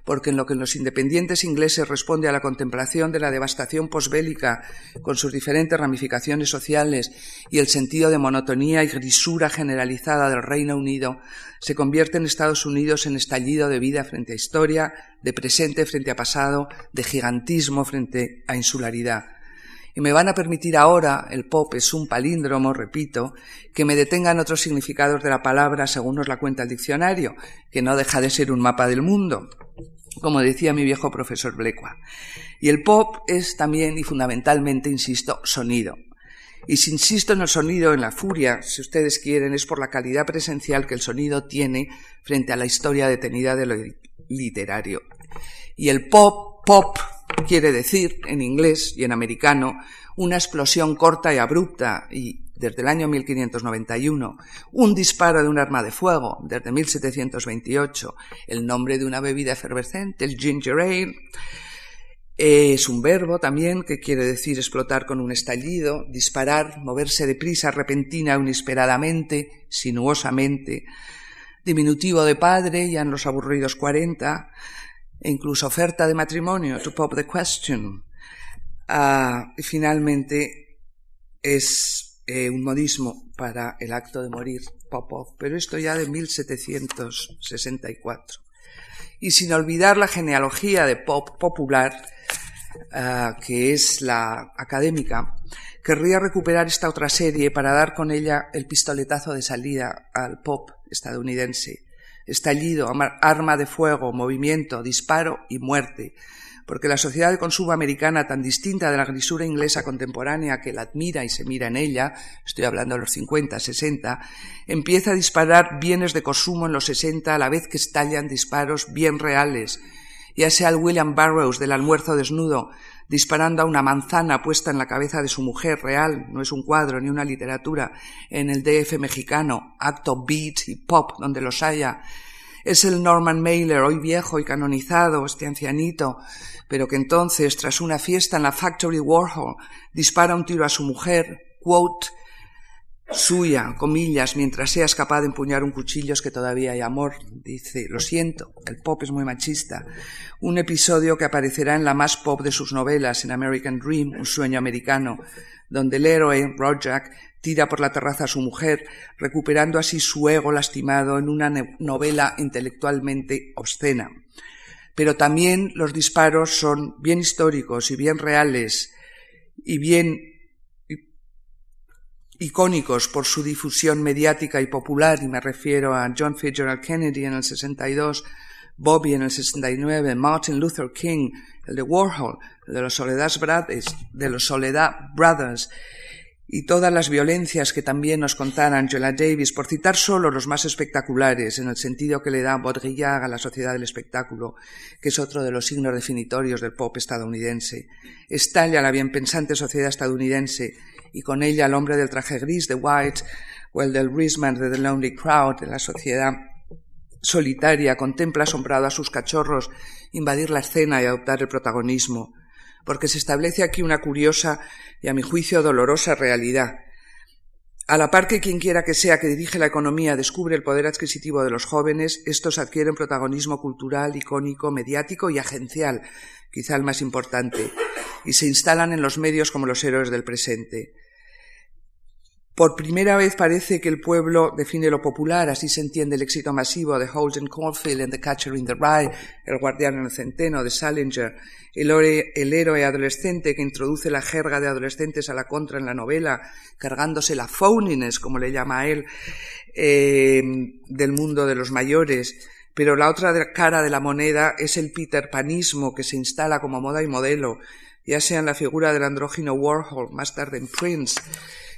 porque en lo que en los independientes ingleses responde a la contemplación de la devastación posbélica con sus diferentes ramificaciones sociales y el sentido de monotonía y grisura generalizada del Reino Unido, se convierte en Estados Unidos en estallido de vida frente a historia, de presente frente a pasado, de gigantismo frente a insularidad y me van a permitir ahora, el pop es un palíndromo, repito, que me detengan otros significados de la palabra según nos la cuenta el diccionario, que no deja de ser un mapa del mundo, como decía mi viejo profesor Blecua. Y el pop es también y fundamentalmente, insisto, sonido. Y si insisto en el sonido, en la furia, si ustedes quieren, es por la calidad presencial que el sonido tiene frente a la historia detenida de lo literario. Y el pop, pop, quiere decir, en inglés y en americano, una explosión corta y abrupta y desde el año 1591, un disparo de un arma de fuego desde 1728, el nombre de una bebida efervescente, el ginger ale, es un verbo también que quiere decir explotar con un estallido, disparar, moverse deprisa, repentina, inesperadamente, sinuosamente, diminutivo de padre, ya en los aburridos cuarenta, e incluso oferta de matrimonio, to pop the question. Ah, y finalmente es eh, un modismo para el acto de morir, pop pero esto ya de 1764. Y sin olvidar la genealogía de pop popular, ah, que es la académica, querría recuperar esta otra serie para dar con ella el pistoletazo de salida al pop estadounidense estallido, arma de fuego, movimiento, disparo y muerte, porque la sociedad de consumo americana, tan distinta de la grisura inglesa contemporánea que la admira y se mira en ella, estoy hablando de los 50, 60, empieza a disparar bienes de consumo en los 60 a la vez que estallan disparos bien reales, ya sea el William Burroughs del almuerzo desnudo, disparando a una manzana puesta en la cabeza de su mujer real, no es un cuadro ni una literatura, en el DF mexicano, acto beat y pop donde los haya. Es el Norman Mailer, hoy viejo y canonizado, este ancianito, pero que entonces, tras una fiesta en la Factory Warhol, dispara un tiro a su mujer, quote, suya, comillas, mientras seas capaz de empuñar un cuchillo es que todavía hay amor. Dice, lo siento, el pop es muy machista. Un episodio que aparecerá en la más pop de sus novelas, en American Dream, un sueño americano, donde el héroe, Rojak, tira por la terraza a su mujer, recuperando así su ego lastimado en una novela intelectualmente obscena. Pero también los disparos son bien históricos y bien reales y bien icónicos por su difusión mediática y popular, y me refiero a John Fitzgerald Kennedy en el 62, Bobby en el 69, Martin Luther King, el de Warhol, el de los Soledad Brothers, de los Soledad Brothers, y todas las violencias que también nos contara Angela Davis, por citar solo los más espectaculares, en el sentido que le da Baudrillard a la sociedad del espectáculo, que es otro de los signos definitorios del pop estadounidense. Estalla la bienpensante sociedad estadounidense y con ella el hombre del traje gris de White o el del Risman de The Lonely Crowd de la sociedad solitaria contempla asombrado a sus cachorros invadir la escena y adoptar el protagonismo, porque se establece aquí una curiosa y a mi juicio dolorosa realidad. A la par que quien quiera que sea que dirige la economía descubre el poder adquisitivo de los jóvenes, estos adquieren protagonismo cultural, icónico, mediático y agencial, quizá el más importante, y se instalan en los medios como los héroes del presente. Por primera vez parece que el pueblo define lo popular, así se entiende el éxito masivo de Holden Caulfield en The Catcher in the Rye, El guardián en el centeno de Salinger, el, héroe adolescente que introduce la jerga de adolescentes a la contra en la novela, cargándose la phoniness, como le llama él, eh, del mundo de los mayores. Pero la otra cara de la moneda es el Peter Panismo que se instala como moda y modelo, ya sea en la figura del andrógino Warhol, más tarde en Prince,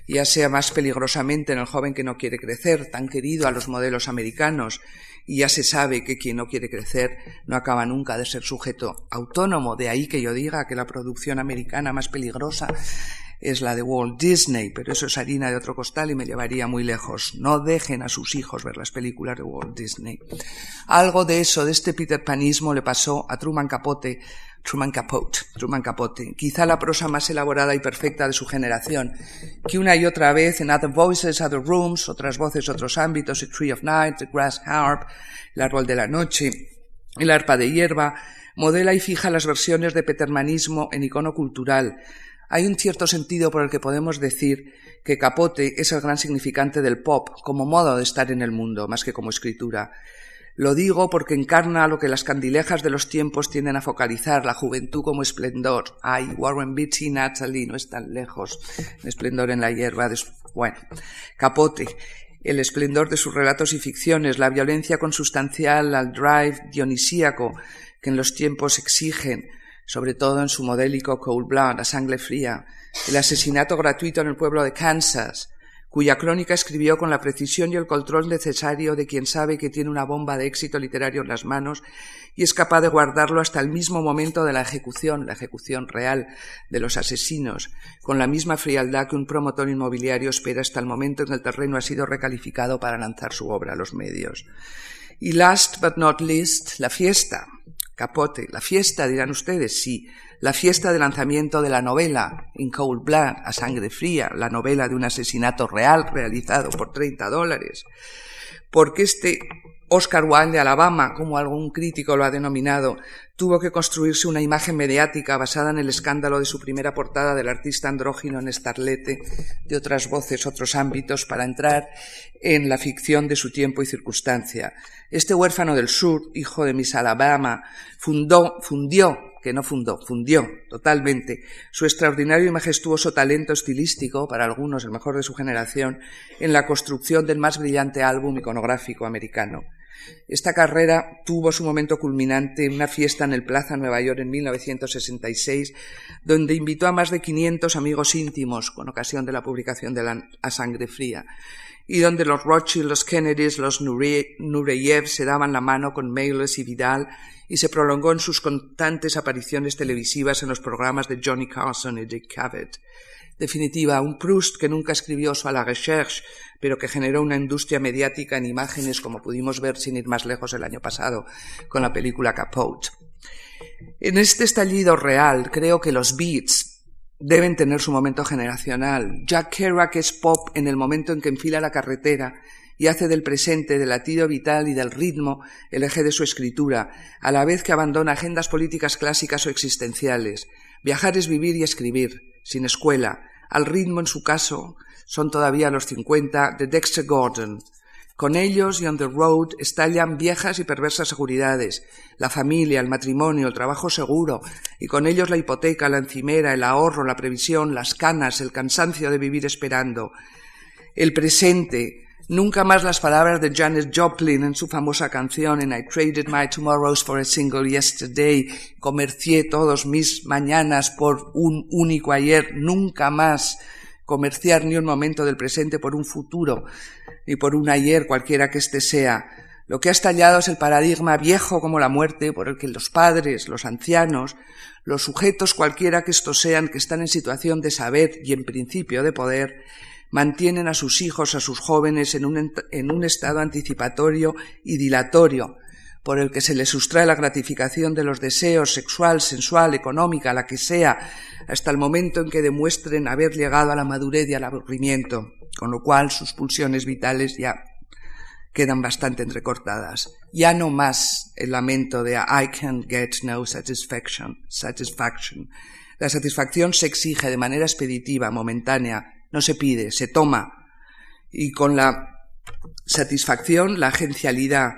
ya sea más peligrosamente en el joven que no quiere crecer, tan querido a los modelos americanos, y ya se sabe que quien no quiere crecer no acaba nunca de ser sujeto autónomo. De ahí que yo diga que la producción americana más peligrosa es la de Walt Disney, pero eso es harina de otro costal y me llevaría muy lejos. No dejen a sus hijos ver las películas de Walt Disney. Algo de eso, de este Peter Panismo, le pasó a Truman Capote Truman Capote, Truman Capote, quizá la prosa más elaborada y perfecta de su generación, que una y otra vez en Other Voices, Other Rooms, otras voces, otros ámbitos, The Tree of Night, The Grass Harp, El Árbol de la Noche, El Arpa de Hierba, modela y fija las versiones de petermanismo en icono cultural. Hay un cierto sentido por el que podemos decir que Capote es el gran significante del pop como modo de estar en el mundo, más que como escritura. Lo digo porque encarna lo que las candilejas de los tiempos tienden a focalizar, la juventud como esplendor. Ay, Warren Beatty y Natalie no están lejos. esplendor en la hierba. Bueno, capote. El esplendor de sus relatos y ficciones, la violencia consustancial al drive dionisíaco que en los tiempos exigen, sobre todo en su modélico Cold Blood, a sangre fría, el asesinato gratuito en el pueblo de Kansas, cuya crónica escribió con la precisión y el control necesario de quien sabe que tiene una bomba de éxito literario en las manos y es capaz de guardarlo hasta el mismo momento de la ejecución, la ejecución real de los asesinos, con la misma frialdad que un promotor inmobiliario espera hasta el momento en que el terreno ha sido recalificado para lanzar su obra a los medios. Y last but not least, la fiesta. Capote, la fiesta, dirán ustedes, sí, la fiesta de lanzamiento de la novela In Cold Blood, a sangre fría, la novela de un asesinato real realizado por 30 dólares. Porque este Oscar Wilde de Alabama, como algún crítico lo ha denominado, tuvo que construirse una imagen mediática basada en el escándalo de su primera portada del artista andrógino en Starlete, de otras voces, otros ámbitos, para entrar en la ficción de su tiempo y circunstancia. Este huérfano del sur, hijo de Miss Alabama, fundó, fundió que no fundó, fundió totalmente su extraordinario y majestuoso talento estilístico, para algunos el mejor de su generación, en la construcción del más brillante álbum iconográfico americano. Esta carrera tuvo su momento culminante en una fiesta en el Plaza Nueva York en 1966, donde invitó a más de 500 amigos íntimos con ocasión de la publicación de la A Sangre Fría, y donde los Rothschild, los Kennedys, los Nureyev se daban la mano con Mayles y Vidal y se prolongó en sus constantes apariciones televisivas en los programas de Johnny Carson y Dick Cavett. Definitiva, un Proust que nunca escribió su a la recherche, pero que generó una industria mediática en imágenes como pudimos ver sin ir más lejos el año pasado con la película Capote. En este estallido real creo que los beats deben tener su momento generacional. Jack Kerouac es pop en el momento en que enfila la carretera y hace del presente, del latido vital y del ritmo el eje de su escritura, a la vez que abandona agendas políticas clásicas o existenciales. Viajar es vivir y escribir, sin escuela. Al ritmo, en su caso, son todavía los 50 de Dexter Gordon. Con ellos y on the road estallan viejas y perversas seguridades, la familia, el matrimonio, el trabajo seguro, y con ellos la hipoteca, la encimera, el ahorro, la previsión, las canas, el cansancio de vivir esperando. El presente, nunca más las palabras de Janis Joplin en su famosa canción en I traded my tomorrows for a single yesterday, comercié todos mis mañanas por un único ayer, nunca más comerciar ni un momento del presente por un futuro y por un ayer cualquiera que éste sea. Lo que ha estallado es el paradigma viejo como la muerte por el que los padres, los ancianos, los sujetos cualquiera que estos sean que están en situación de saber y en principio de poder, mantienen a sus hijos, a sus jóvenes en un, en un estado anticipatorio y dilatorio, por el que se les sustrae la gratificación de los deseos sexual, sensual, económica, la que sea, hasta el momento en que demuestren haber llegado a la madurez y al aburrimiento, con lo cual sus pulsiones vitales ya quedan bastante entrecortadas. Ya no más el lamento de I can't get no satisfaction, satisfaction. La satisfacción se exige de manera expeditiva, momentánea, no se pide, se toma. Y con la satisfacción, la agencialidad,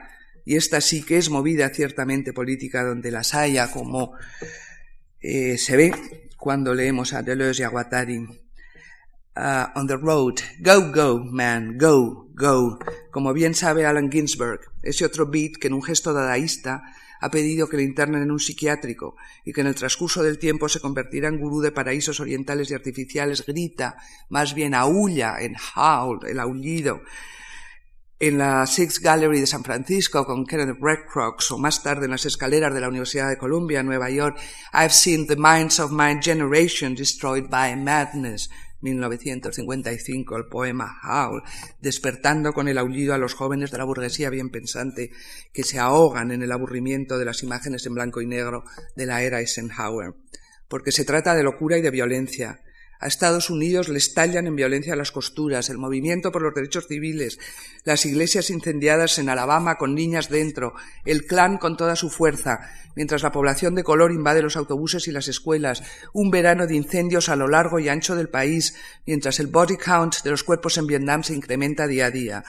y esta sí que es movida ciertamente política donde las haya, como eh, se ve cuando leemos a Deleuze y a Guattari. Uh, on the road, go, go, man, go, go, como bien sabe Alan Ginsberg, ese otro beat que en un gesto dadaísta ha pedido que le internen en un psiquiátrico y que en el transcurso del tiempo se convertirá en gurú de paraísos orientales y artificiales, grita, más bien aúlla en howl, el aullido, en la Sixth Gallery de San Francisco con Kenneth Redcrox o más tarde en las escaleras de la Universidad de Columbia Nueva York, I've seen the minds of my generation destroyed by madness. 1955, el poema Howl, despertando con el aullido a los jóvenes de la burguesía bien pensante que se ahogan en el aburrimiento de las imágenes en blanco y negro de la era Eisenhower. Porque se trata de locura y de violencia, a Estados Unidos le estallan en violencia las costuras, el movimiento por los derechos civiles, las iglesias incendiadas en Alabama con niñas dentro, el clan con toda su fuerza, mientras la población de color invade los autobuses y las escuelas, un verano de incendios a lo largo y ancho del país, mientras el body count de los cuerpos en Vietnam se incrementa día a día.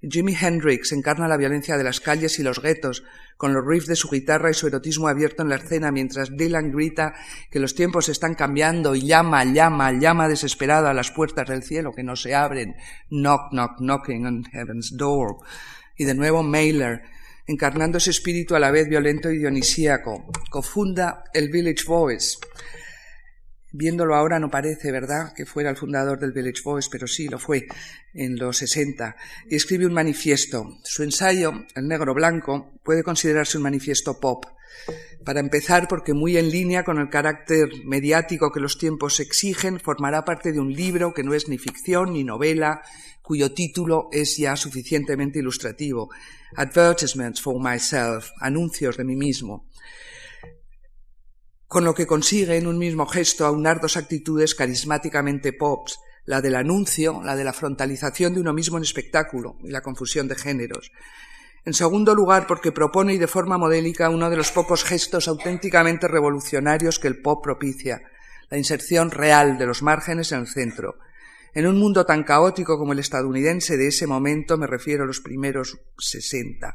Jimi Hendrix encarna la violencia de las calles y los guetos, con los riffs de su guitarra y su erotismo abierto en la escena, mientras Dylan grita que los tiempos están cambiando y llama, llama, llama desesperado a las puertas del cielo que no se abren, knock, knock, knocking on heaven's door. Y de nuevo Mailer, encarnando ese espíritu a la vez violento y dionisíaco, confunda el Village Voice Viéndolo ahora no parece, ¿verdad?, que fuera el fundador del Village Voice, pero sí lo fue en los 60, y escribe un manifiesto. Su ensayo, El negro blanco, puede considerarse un manifiesto pop. Para empezar, porque muy en línea con el carácter mediático que los tiempos exigen, formará parte de un libro que no es ni ficción ni novela, cuyo título es ya suficientemente ilustrativo. Advertisements for myself, anuncios de mí mismo con lo que consigue en un mismo gesto aunar dos actitudes carismáticamente pops, la del anuncio, la de la frontalización de uno mismo en espectáculo y la confusión de géneros. En segundo lugar, porque propone y de forma modélica uno de los pocos gestos auténticamente revolucionarios que el pop propicia, la inserción real de los márgenes en el centro. En un mundo tan caótico como el estadounidense de ese momento, me refiero a los primeros sesenta,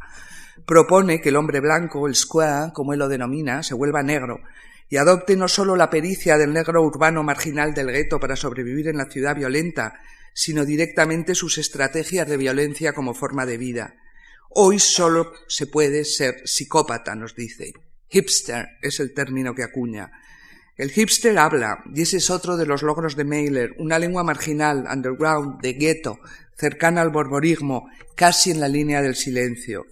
propone que el hombre blanco, el square, como él lo denomina, se vuelva negro, y adopte no solo la pericia del negro urbano marginal del gueto para sobrevivir en la ciudad violenta, sino directamente sus estrategias de violencia como forma de vida. Hoy solo se puede ser psicópata, nos dice. Hipster es el término que acuña. El hipster habla, y ese es otro de los logros de Mailer, una lengua marginal, underground, de gueto, cercana al borborismo, casi en la línea del silencio.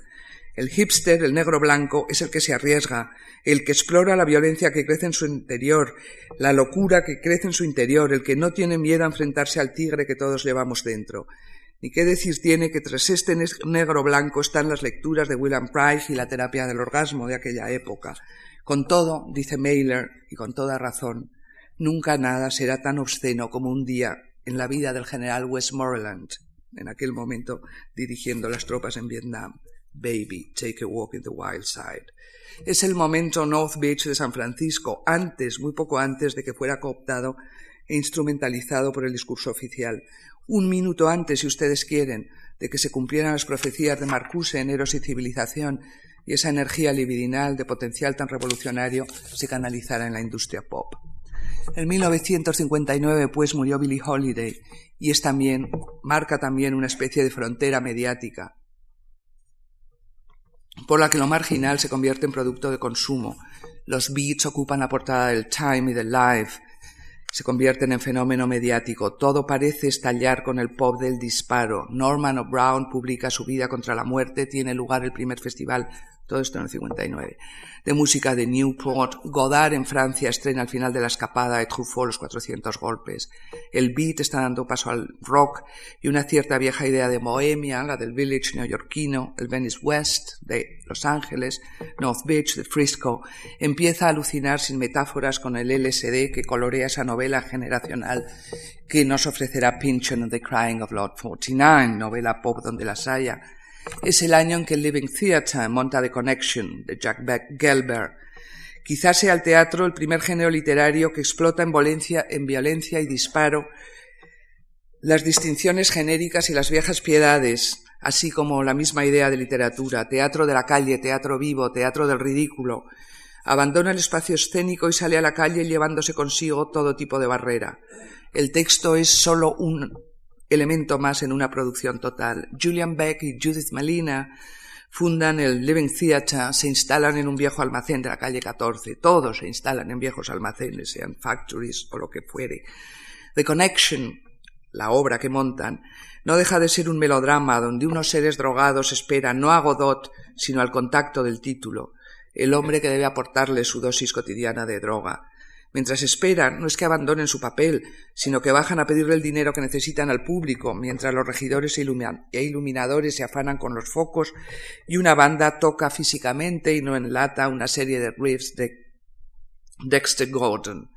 El hipster, el negro blanco, es el que se arriesga, el que explora la violencia que crece en su interior, la locura que crece en su interior, el que no tiene miedo a enfrentarse al tigre que todos llevamos dentro. Ni qué decir tiene que tras este negro blanco están las lecturas de William Price y la terapia del orgasmo de aquella época. Con todo, dice Mailer, y con toda razón, Nunca nada será tan obsceno como un día en la vida del general Westmoreland, en aquel momento dirigiendo las tropas en Vietnam. Baby, take a walk in the wild side. Es el momento North Beach de San Francisco, antes, muy poco antes de que fuera cooptado e instrumentalizado por el discurso oficial. Un minuto antes, si ustedes quieren, de que se cumplieran las profecías de Marcuse en Eros y Civilización y esa energía libidinal de potencial tan revolucionario se canalizara en la industria pop. En 1959, pues, murió Billie Holiday y es también, marca también una especie de frontera mediática por la que lo marginal se convierte en producto de consumo. Los beats ocupan la portada del Time y del Life, se convierten en fenómeno mediático. Todo parece estallar con el pop del disparo. Norman O'Brown publica su vida contra la muerte. Tiene lugar el primer festival todo esto en el 59, de música de Newport, Godard en Francia estrena al final de la escapada y Truffaut los 400 golpes. El beat está dando paso al rock y una cierta vieja idea de Bohemia, la del village neoyorquino, el Venice West de Los Ángeles, North Beach de Frisco, empieza a alucinar sin metáforas con el LSD que colorea esa novela generacional que nos ofrecerá Pynchon and the Crying of Lord 49, novela pop donde las haya, es el año en que el Living Theatre monta The Connection de Jack Beck Gelber. Quizás sea el teatro el primer género literario que explota en violencia, en violencia y disparo las distinciones genéricas y las viejas piedades, así como la misma idea de literatura, teatro de la calle, teatro vivo, teatro del ridículo. Abandona el espacio escénico y sale a la calle llevándose consigo todo tipo de barrera. El texto es solo un elemento más en una producción total. Julian Beck y Judith Malina fundan el Living Theatre, se instalan en un viejo almacén de la calle 14. Todos se instalan en viejos almacenes, sean factories o lo que fuere. The Connection, la obra que montan, no deja de ser un melodrama donde unos seres drogados esperan no a Godot, sino al contacto del título, el hombre que debe aportarle su dosis cotidiana de droga. Mientras esperan, no es que abandonen su papel, sino que bajan a pedirle el dinero que necesitan al público, mientras los regidores e, e iluminadores se afanan con los focos y una banda toca físicamente y no enlata una serie de riffs de Dexter Gordon.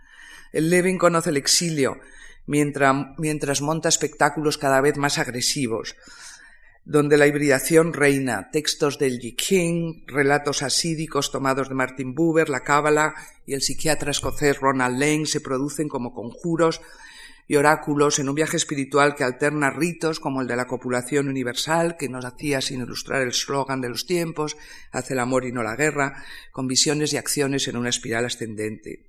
El Levin conoce el exilio, mientras, mientras monta espectáculos cada vez más agresivos donde la hibridación reina, textos del Yi King, relatos asídicos tomados de Martin Buber, la Cábala y el psiquiatra escocés Ronald Lane se producen como conjuros y oráculos en un viaje espiritual que alterna ritos como el de la copulación universal, que nos hacía sin ilustrar el slogan de los tiempos, hace el amor y no la guerra, con visiones y acciones en una espiral ascendente.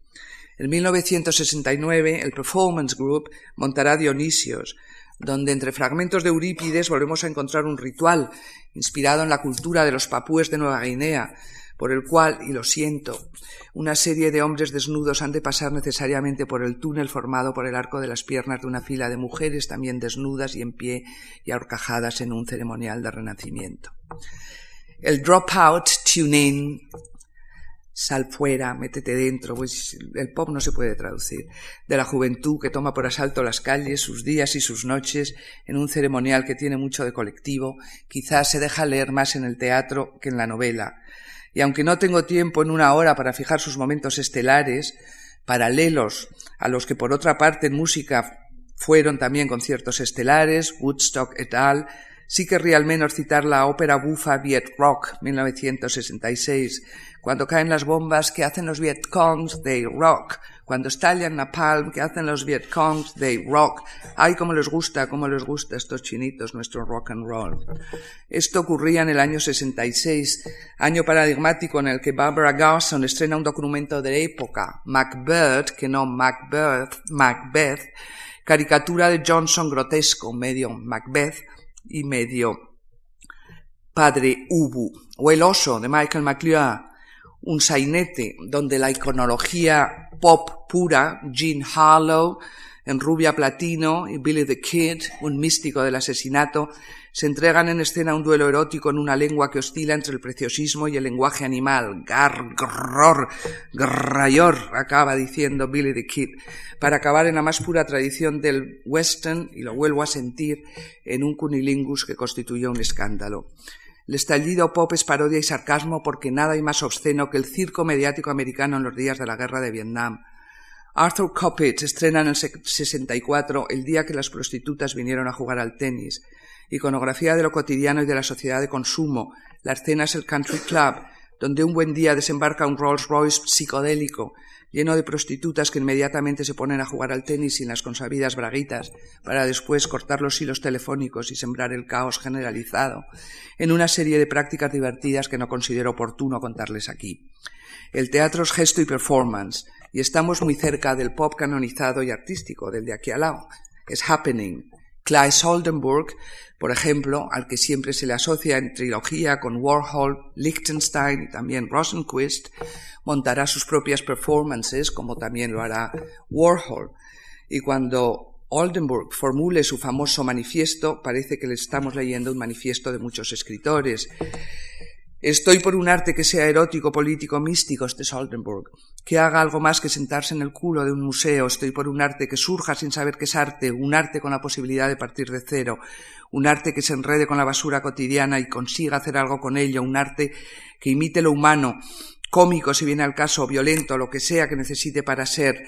En 1969, el Performance Group montará Dionisios, donde entre fragmentos de Eurípides volvemos a encontrar un ritual inspirado en la cultura de los papúes de Nueva Guinea, por el cual, y lo siento, una serie de hombres desnudos han de pasar necesariamente por el túnel formado por el arco de las piernas de una fila de mujeres también desnudas y en pie y ahorcajadas en un ceremonial de renacimiento. El Dropout Tune-In sal fuera, métete dentro, pues el pop no se puede traducir, de la juventud que toma por asalto las calles, sus días y sus noches, en un ceremonial que tiene mucho de colectivo, quizás se deja leer más en el teatro que en la novela. Y aunque no tengo tiempo en una hora para fijar sus momentos estelares, paralelos a los que por otra parte en música fueron también conciertos estelares, Woodstock et al., sí querría al menos citar la ópera bufa Viet Rock, 1966, cuando caen las bombas, que hacen los Vietcongs? They rock. Cuando estallan Napalm, que hacen los Vietcongs? They rock. Ay, cómo les gusta, cómo les gusta a estos chinitos nuestro rock and roll. Esto ocurría en el año 66, año paradigmático en el que Barbara Garson estrena un documento de época, Macbeth, que no Macbeth, Macbeth, caricatura de Johnson grotesco, medio Macbeth y medio Padre Ubu, o El oso de Michael McLeod, un sainete donde la iconología pop pura, Jean Harlow, en Rubia Platino y Billy the Kid, un místico del asesinato, se entregan en escena un duelo erótico en una lengua que oscila entre el preciosismo y el lenguaje animal. Gar, grror, grrayor, acaba diciendo Billy the Kid, para acabar en la más pura tradición del western, y lo vuelvo a sentir, en un cunilingus que constituyó un escándalo. El estallido pop es parodia y sarcasmo porque nada hay más obsceno que el circo mediático americano en los días de la guerra de Vietnam. Arthur Coppett estrena en el 64 El día que las prostitutas vinieron a jugar al tenis. Iconografía de lo cotidiano y de la sociedad de consumo. La escena es el Country Club, donde un buen día desembarca un Rolls Royce psicodélico, lleno de prostitutas que inmediatamente se ponen a jugar al tenis sin las consabidas braguitas, para después cortar los hilos telefónicos y sembrar el caos generalizado, en una serie de prácticas divertidas que no considero oportuno contarles aquí. El teatro es gesto y performance, y estamos muy cerca del pop canonizado y artístico, del de aquí al lado. Es happening. Claes Oldenburg, por ejemplo, al que siempre se le asocia en trilogía con Warhol, Liechtenstein y también Rosenquist, montará sus propias performances, como también lo hará Warhol. Y cuando Oldenburg formule su famoso manifiesto, parece que le estamos leyendo un manifiesto de muchos escritores. Estoy por un arte que sea erótico, político, místico, este Soldenburg, que haga algo más que sentarse en el culo de un museo. Estoy por un arte que surja sin saber qué es arte, un arte con la posibilidad de partir de cero, un arte que se enrede con la basura cotidiana y consiga hacer algo con ello, un arte que imite lo humano, cómico si viene al caso, violento, lo que sea que necesite para ser,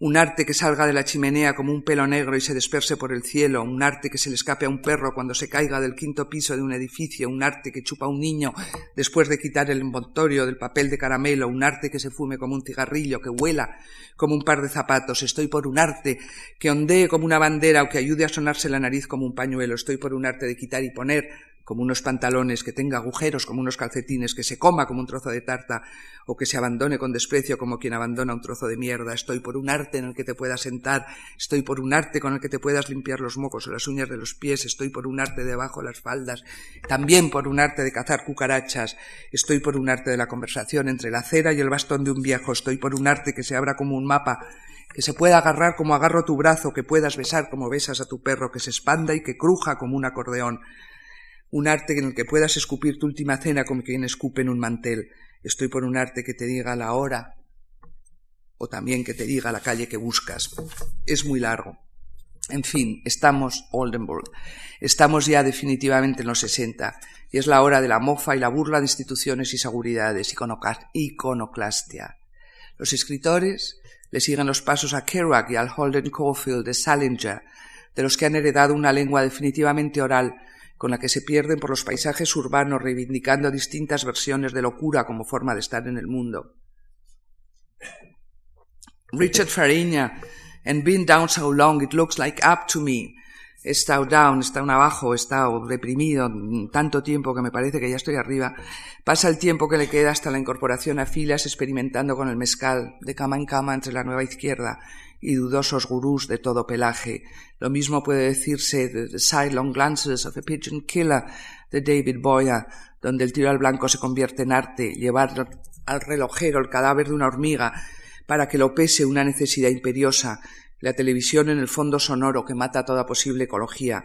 un arte que salga de la chimenea como un pelo negro y se disperse por el cielo, un arte que se le escape a un perro cuando se caiga del quinto piso de un edificio, un arte que chupa a un niño después de quitar el envoltorio del papel de caramelo, un arte que se fume como un cigarrillo, que huela como un par de zapatos, estoy por un arte que ondee como una bandera o que ayude a sonarse la nariz como un pañuelo, estoy por un arte de quitar y poner como unos pantalones, que tenga agujeros como unos calcetines, que se coma como un trozo de tarta, o que se abandone con desprecio como quien abandona un trozo de mierda. Estoy por un arte en el que te puedas sentar, estoy por un arte con el que te puedas limpiar los mocos o las uñas de los pies, estoy por un arte debajo de las faldas, también por un arte de cazar cucarachas, estoy por un arte de la conversación entre la cera y el bastón de un viejo, estoy por un arte que se abra como un mapa, que se pueda agarrar como agarro tu brazo, que puedas besar como besas a tu perro, que se expanda y que cruja como un acordeón un arte en el que puedas escupir tu última cena como quien escupe en un mantel. Estoy por un arte que te diga la hora o también que te diga la calle que buscas. Es muy largo. En fin, estamos Oldenburg. Estamos ya definitivamente en los 60 y es la hora de la mofa y la burla de instituciones y seguridades, iconoclastia. Los escritores le siguen los pasos a Kerouac y al Holden Caulfield de Salinger, de los que han heredado una lengua definitivamente oral con la que se pierden por los paisajes urbanos reivindicando distintas versiones de locura como forma de estar en el mundo. Richard Fariña, and been down so long it looks like up to me. He estado down, he estado abajo, he estado deprimido tanto tiempo que me parece que ya estoy arriba. Pasa el tiempo que le queda hasta la incorporación a filas experimentando con el mezcal, de cama en cama entre la nueva izquierda y dudosos gurús de todo pelaje. Lo mismo puede decirse de The Sidelong Glances of a Pigeon Killer de David Boyer, donde el tiro al blanco se convierte en arte, llevar al relojero el cadáver de una hormiga para que lo pese una necesidad imperiosa, la televisión en el fondo sonoro que mata toda posible ecología,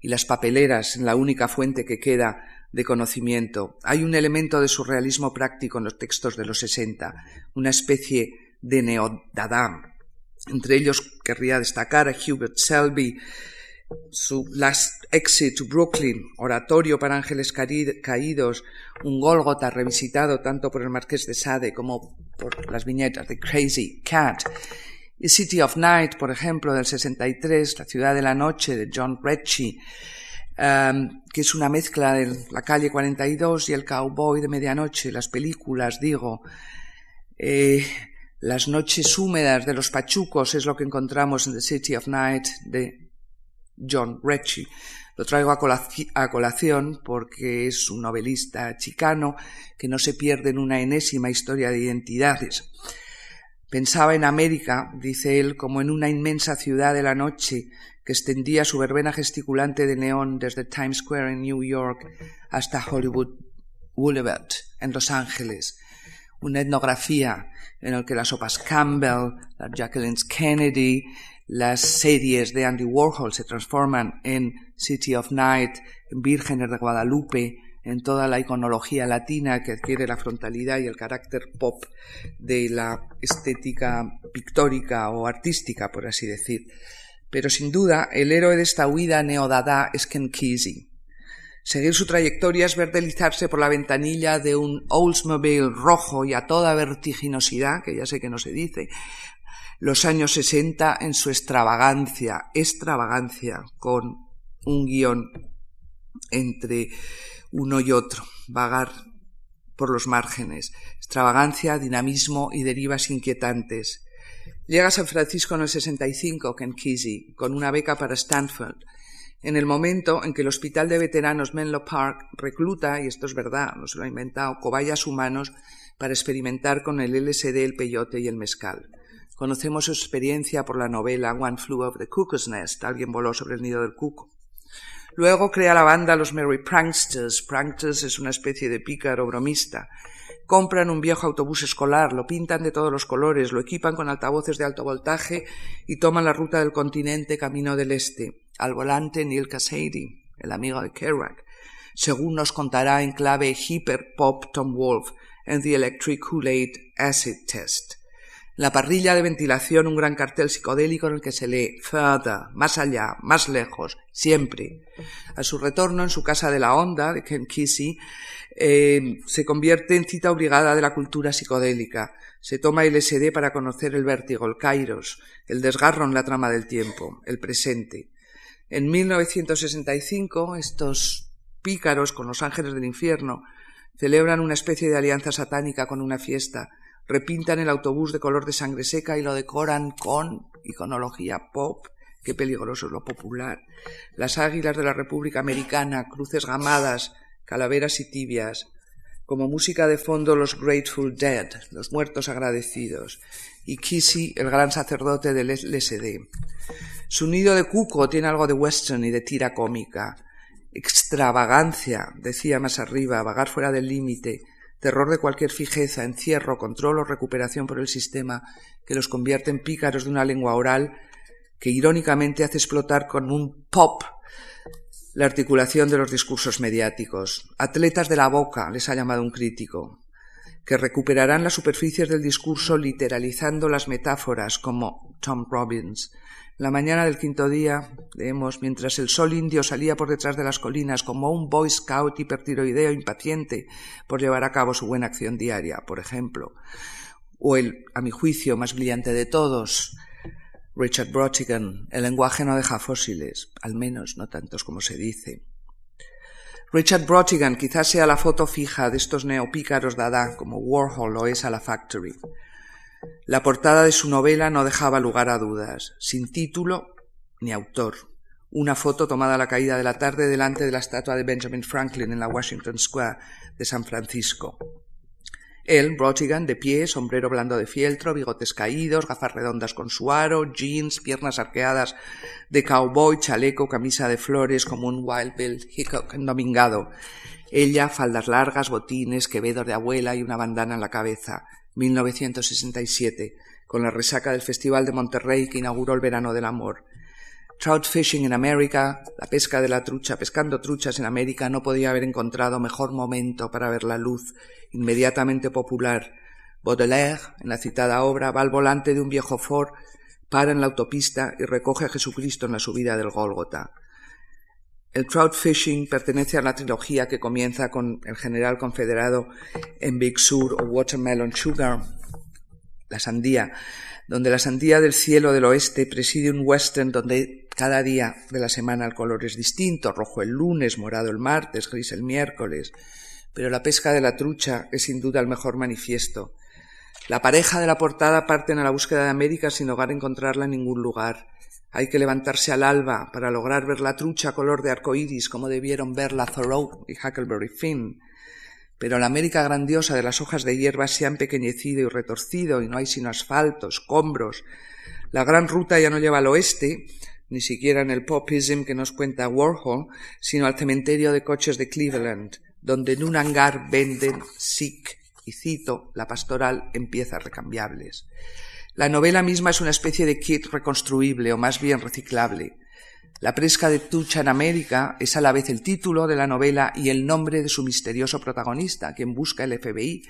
y las papeleras en la única fuente que queda de conocimiento. Hay un elemento de surrealismo práctico en los textos de los sesenta, una especie de neodadá, entre ellos querría destacar a Hubert Selby, su Last Exit to Brooklyn, oratorio para ángeles caídos, un Gólgota revisitado tanto por el Marqués de Sade como por las viñetas de Crazy Cat, City of Night, por ejemplo, del 63, La ciudad de la noche, de John Ritchie, um, que es una mezcla de La calle 42 y El cowboy de medianoche, las películas, digo. Eh, las noches húmedas de los pachucos es lo que encontramos en The City of Night de John Ritchie. Lo traigo a, colación porque es un novelista chicano que no se pierde en una enésima historia de identidades. Pensaba en América, dice él, como en una inmensa ciudad de la noche que extendía su verbena gesticulante de neón desde Times Square en New York hasta Hollywood Boulevard en Los Ángeles. Una etnografía en la que las sopas Campbell, las Jacqueline Kennedy, las series de Andy Warhol se transforman en City of Night, en Vírgenes de Guadalupe, en toda la iconología latina que adquiere la frontalidad y el carácter pop de la estética pictórica o artística, por así decir. Pero sin duda, el héroe de esta huida neodada es Ken Kesey. Seguir su trayectoria es ver deslizarse por la ventanilla de un Oldsmobile rojo y a toda vertiginosidad, que ya sé que no se dice, los años 60 en su extravagancia, extravagancia, con un guion entre uno y otro, vagar por los márgenes, extravagancia, dinamismo y derivas inquietantes. Llega San Francisco en el 65, Ken Kesey, con una beca para Stanford, en el momento en que el Hospital de Veteranos Menlo Park recluta, y esto es verdad, no se lo ha inventado, cobayas humanos para experimentar con el LSD, el peyote y el mezcal. Conocemos su experiencia por la novela One Flew of the Cuckoo's Nest, alguien voló sobre el nido del cuco. Luego crea la banda Los Merry Pranksters. Pranksters es una especie de pícaro bromista. Compran un viejo autobús escolar, lo pintan de todos los colores, lo equipan con altavoces de alto voltaje y toman la ruta del continente camino del este. Al volante Neil Cassady, el amigo de Kerouac, según nos contará en clave hiper pop Tom Wolfe en The Electric Kool-Aid Acid Test. La parrilla de ventilación, un gran cartel psicodélico en el que se lee further, más allá, más lejos, siempre. A su retorno en su casa de la onda, de Ken Kesey, eh, se convierte en cita obligada de la cultura psicodélica. Se toma el SD para conocer el vértigo, el kairos, el desgarro en la trama del tiempo, el presente. En 1965, estos pícaros con los ángeles del infierno celebran una especie de alianza satánica con una fiesta repintan el autobús de color de sangre seca y lo decoran con iconología pop. Qué peligroso es lo popular. Las águilas de la República Americana, cruces gamadas, calaveras y tibias. Como música de fondo los Grateful Dead, los muertos agradecidos. Y Kissy, el gran sacerdote del LSD. Su nido de cuco tiene algo de western y de tira cómica. Extravagancia, decía más arriba, vagar fuera del límite, terror de cualquier fijeza, encierro, control o recuperación por el sistema que los convierte en pícaros de una lengua oral que irónicamente hace explotar con un pop la articulación de los discursos mediáticos. Atletas de la boca, les ha llamado un crítico, que recuperarán las superficies del discurso literalizando las metáforas, como Tom Robbins, la mañana del quinto día, leemos, mientras el sol indio salía por detrás de las colinas como un boy scout hipertiroideo impaciente por llevar a cabo su buena acción diaria, por ejemplo. O el, a mi juicio, más brillante de todos, Richard Brotigan, el lenguaje no deja fósiles, al menos no tantos como se dice. Richard Brotigan quizás sea la foto fija de estos neopícaros dada, como Warhol lo es a la Factory. La portada de su novela no dejaba lugar a dudas, sin título ni autor. Una foto tomada a la caída de la tarde delante de la estatua de Benjamin Franklin en la Washington Square de San Francisco. Él, Brotigan, de pie, sombrero blando de fieltro, bigotes caídos, gafas redondas con su aro, jeans, piernas arqueadas de cowboy, chaleco, camisa de flores como un Wild Bill Hickok endomingado. Ella, faldas largas, botines, quevedos de abuela y una bandana en la cabeza. 1967, con la resaca del Festival de Monterrey que inauguró el Verano del Amor. Trout fishing in America, la pesca de la trucha, pescando truchas en América, no podía haber encontrado mejor momento para ver la luz inmediatamente popular. Baudelaire, en la citada obra, va al volante de un viejo Ford, para en la autopista y recoge a Jesucristo en la subida del Gólgota. El trout fishing pertenece a la trilogía que comienza con el general confederado en Big Sur o Watermelon Sugar, la sandía, donde la sandía del cielo del oeste preside un western donde cada día de la semana el color es distinto, rojo el lunes, morado el martes, gris el miércoles, pero la pesca de la trucha es sin duda el mejor manifiesto. La pareja de la portada parten a la búsqueda de América sin lograr encontrarla en ningún lugar. Hay que levantarse al alba para lograr ver la trucha color de arco iris como debieron ver la Thoreau y Huckleberry Finn. Pero la América grandiosa de las hojas de hierba se ha empequeñecido y retorcido y no hay sino asfalto, escombros. La gran ruta ya no lleva al oeste, ni siquiera en el popism que nos cuenta Warhol, sino al cementerio de coches de Cleveland, donde en un hangar venden sick y cito, la pastoral en piezas recambiables. La novela misma es una especie de kit reconstruible o más bien reciclable. La pesca de Tucha en América es a la vez el título de la novela y el nombre de su misterioso protagonista, quien busca el FBI.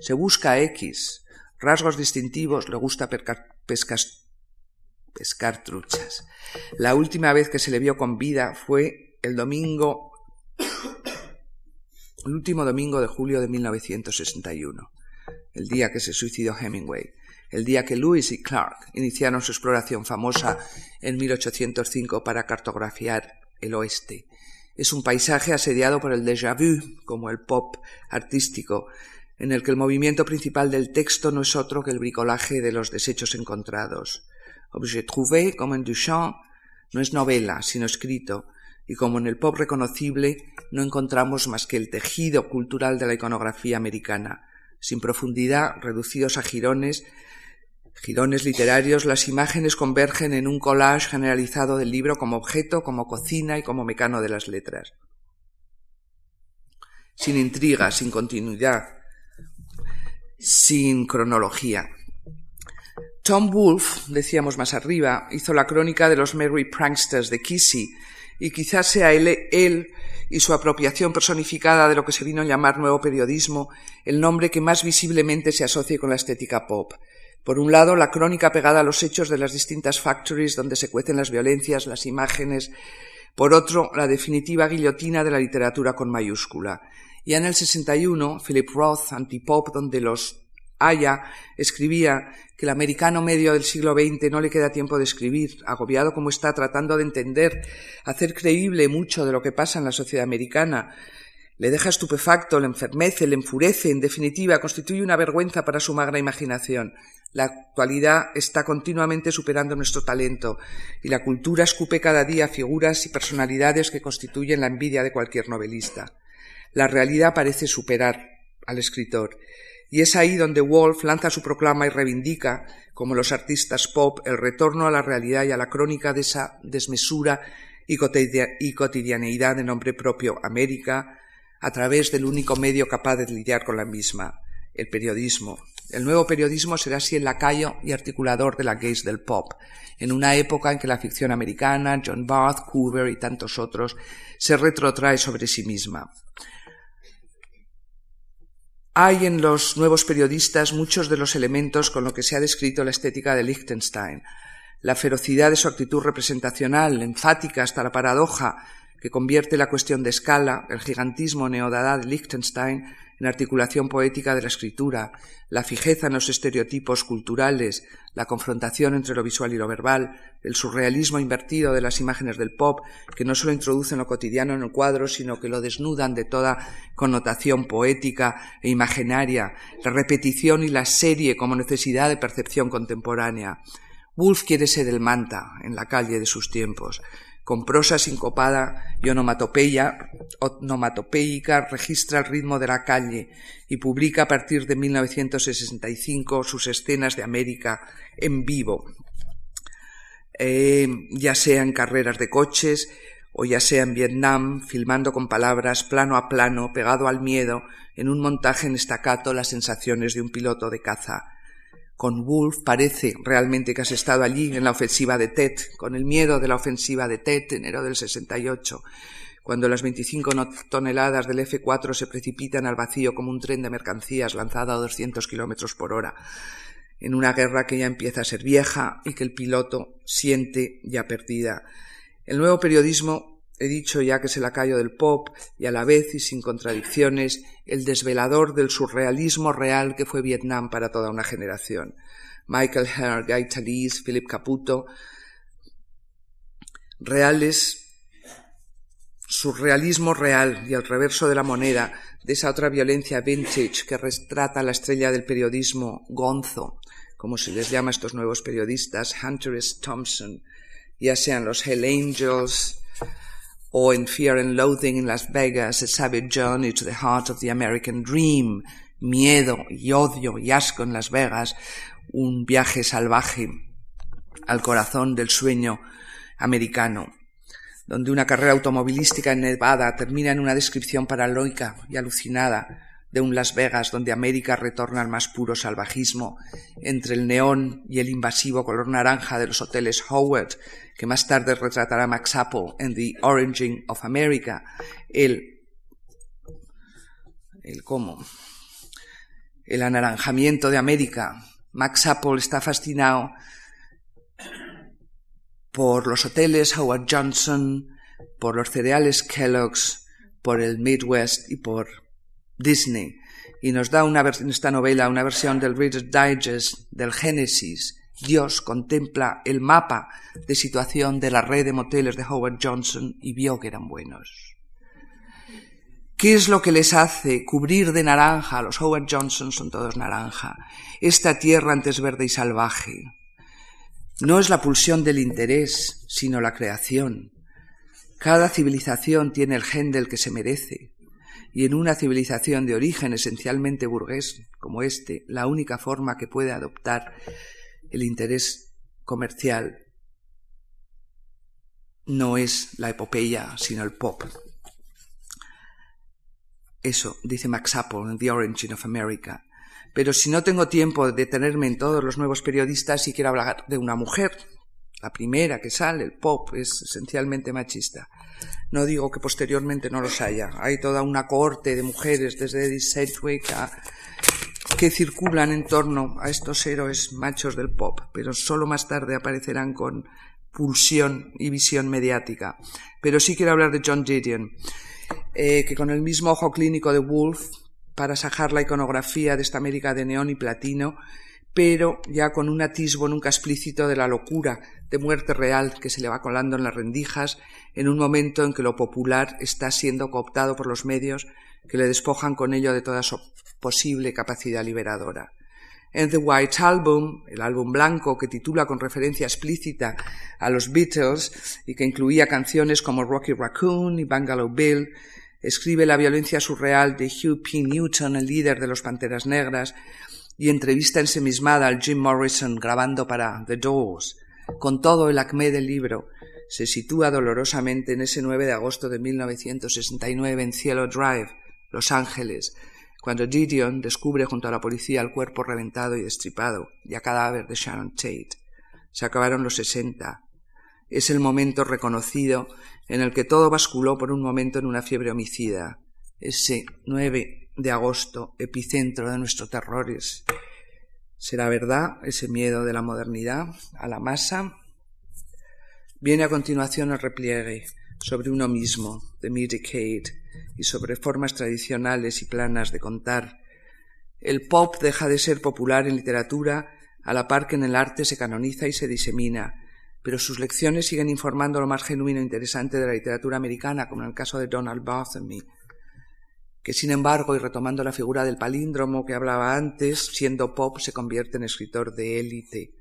Se busca X. Rasgos distintivos, le gusta pescar truchas. La última vez que se le vio con vida fue el domingo el último domingo de julio de 1961, el día que se suicidó Hemingway, el día que Lewis y Clark iniciaron su exploración famosa en 1805 para cartografiar el oeste. Es un paisaje asediado por el déjà vu, como el pop artístico, en el que el movimiento principal del texto no es otro que el bricolaje de los desechos encontrados. Objet trouvé, como en Duchamp, no es novela, sino escrito, y como en el pop reconocible no encontramos más que el tejido cultural de la iconografía americana, sin profundidad, reducidos a jirones, girones literarios, las imágenes convergen en un collage generalizado del libro como objeto, como cocina y como mecano de las letras. Sin intriga, sin continuidad, sin cronología. Tom Wolfe, decíamos más arriba, hizo la crónica de los Merry Pranksters de Kissy, y quizás sea él, él, y su apropiación personificada de lo que se vino a llamar nuevo periodismo el nombre que más visiblemente se asocie con la estética pop. Por un lado, la crónica pegada a los hechos de las distintas factories donde se cuecen las violencias, las imágenes. Por otro, la definitiva guillotina de la literatura con mayúscula. Ya en el 61, Philip Roth, antipop, donde los Haya escribía que el americano medio del siglo XX no le queda tiempo de escribir, agobiado como está tratando de entender, hacer creíble mucho de lo que pasa en la sociedad americana. Le deja estupefacto, le enfermece, le enfurece, en definitiva, constituye una vergüenza para su magra imaginación. La actualidad está continuamente superando nuestro talento y la cultura escupe cada día figuras y personalidades que constituyen la envidia de cualquier novelista. La realidad parece superar al escritor y es ahí donde Wolf lanza su proclama y reivindica, como los artistas pop, el retorno a la realidad y a la crónica de esa desmesura y cotidianeidad de nombre propio América, a través del único medio capaz de lidiar con la misma, el periodismo. El nuevo periodismo será así el lacayo y articulador de la gaze del pop, en una época en que la ficción americana, John Barth, Coover y tantos otros, se retrotrae sobre sí misma. Hay en los nuevos periodistas muchos de los elementos con los que se ha descrito la estética de Liechtenstein. La ferocidad de su actitud representacional, enfática hasta la paradoja, que convierte la cuestión de escala, el gigantismo neodadá de Liechtenstein, en articulación poética de la escritura, la fijeza en los estereotipos culturales, la confrontación entre lo visual y lo verbal, el surrealismo invertido de las imágenes del pop, que no solo introducen lo cotidiano en el cuadro, sino que lo desnudan de toda connotación poética e imaginaria, la repetición y la serie como necesidad de percepción contemporánea. Wolf quiere ser el manta en la calle de sus tiempos con prosa sincopada y onomatopeica, registra el ritmo de la calle y publica a partir de 1965 sus escenas de América en vivo, eh, ya sea en carreras de coches o ya sea en Vietnam, filmando con palabras plano a plano, pegado al miedo, en un montaje en estacato las sensaciones de un piloto de caza con Wolf parece realmente que has estado allí en la ofensiva de Tet, con el miedo de la ofensiva de Tet, enero del 68, cuando las 25 toneladas del F-4 se precipitan al vacío como un tren de mercancías lanzado a 200 kilómetros por hora, en una guerra que ya empieza a ser vieja y que el piloto siente ya perdida. El nuevo periodismo He dicho ya que es el lacayo del pop y a la vez y sin contradicciones el desvelador del surrealismo real que fue Vietnam para toda una generación. Michael Herr, Guy Talese, Philip Caputo, reales, surrealismo real y al reverso de la moneda de esa otra violencia vintage que retrata la estrella del periodismo gonzo, como se les llama a estos nuevos periodistas, Hunter S. Thompson, ya sean los Hell Angels, o en Fear and Loathing in Las Vegas, A Savage Journey to the Heart of the American Dream, miedo y odio y asco en Las Vegas, un viaje salvaje al corazón del sueño americano, donde una carrera automovilística en Nevada termina en una descripción paranoica y alucinada de un Las Vegas donde América retorna al más puro salvajismo, entre el neón y el invasivo color naranja de los hoteles Howard, que más tarde retratará Max Apple en The Oranging of America, el, el cómo, el anaranjamiento de América. Max Apple está fascinado por los hoteles Howard Johnson, por los cereales Kellogg's, por el Midwest y por Disney y nos da una, en esta novela una versión del Reader's Digest del Génesis. Dios contempla el mapa de situación de la red de moteles de Howard Johnson y vio que eran buenos. ¿Qué es lo que les hace cubrir de naranja? Los Howard Johnson son todos naranja. Esta tierra antes verde y salvaje. No es la pulsión del interés, sino la creación. Cada civilización tiene el gen del que se merece y en una civilización de origen esencialmente burgués como este, la única forma que puede adoptar el interés comercial no es la epopeya, sino el pop. Eso dice Max Apple en The Origin of America. Pero si no tengo tiempo de detenerme en todos los nuevos periodistas, sí quiero hablar de una mujer. La primera que sale, el pop, es esencialmente machista. No digo que posteriormente no los haya. Hay toda una cohorte de mujeres, desde Edith Sedgwick que circulan en torno a estos héroes machos del pop, pero solo más tarde aparecerán con pulsión y visión mediática. Pero sí quiero hablar de John Gideon, eh, que con el mismo ojo clínico de Wolf, para sajar la iconografía de esta América de neón y platino, pero ya con un atisbo nunca explícito de la locura de muerte real que se le va colando en las rendijas en un momento en que lo popular está siendo cooptado por los medios que le despojan con ello de toda su posible capacidad liberadora. En The White Album, el álbum blanco que titula con referencia explícita a los Beatles y que incluía canciones como Rocky Raccoon y Bungalow Bill, escribe la violencia surreal de Hugh P. Newton, el líder de los Panteras Negras, y entrevista ensemismada al Jim Morrison grabando para The Doors. Con todo el acmé del libro, se sitúa dolorosamente en ese 9 de agosto de 1969 en Cielo Drive, Los Ángeles, cuando Gideon descubre junto a la policía el cuerpo reventado y destripado y a cadáver de Sharon Tate. Se acabaron los sesenta. Es el momento reconocido en el que todo basculó por un momento en una fiebre homicida. Ese 9 de agosto, epicentro de nuestros terrores. ¿Será verdad ese miedo de la modernidad a la masa? Viene a continuación el repliegue sobre uno mismo, de Medicaid, y sobre formas tradicionales y planas de contar. El pop deja de ser popular en literatura a la par que en el arte se canoniza y se disemina, pero sus lecciones siguen informando lo más genuino e interesante de la literatura americana, como en el caso de Donald Barthélemy, que sin embargo, y retomando la figura del palíndromo que hablaba antes, siendo pop se convierte en escritor de élite.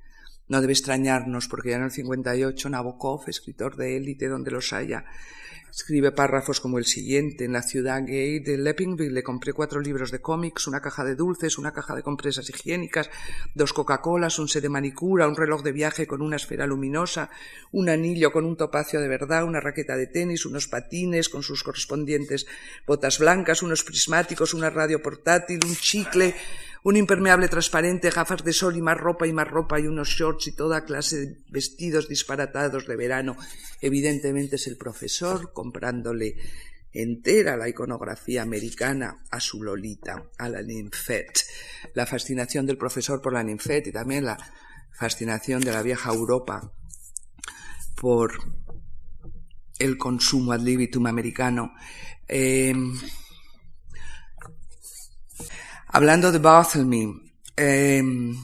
No debe extrañarnos porque ya en el 58 Nabokov, escritor de élite donde los haya, Escribe párrafos como el siguiente. En la ciudad gay de Leppingville le compré cuatro libros de cómics, una caja de dulces, una caja de compresas higiénicas, dos Coca-Colas, un set de manicura, un reloj de viaje con una esfera luminosa, un anillo con un topacio de verdad, una raqueta de tenis, unos patines con sus correspondientes botas blancas, unos prismáticos, una radio portátil, un chicle, un impermeable transparente, gafas de sol y más ropa y más ropa y unos shorts y toda clase de vestidos disparatados de verano. Evidentemente es el profesor comprándole entera la iconografía americana a su Lolita, a la ninfet. La fascinación del profesor por la ninfet y también la fascinación de la vieja Europa por el consumo ad libitum americano. Eh, Hablando de Barthélemy, em,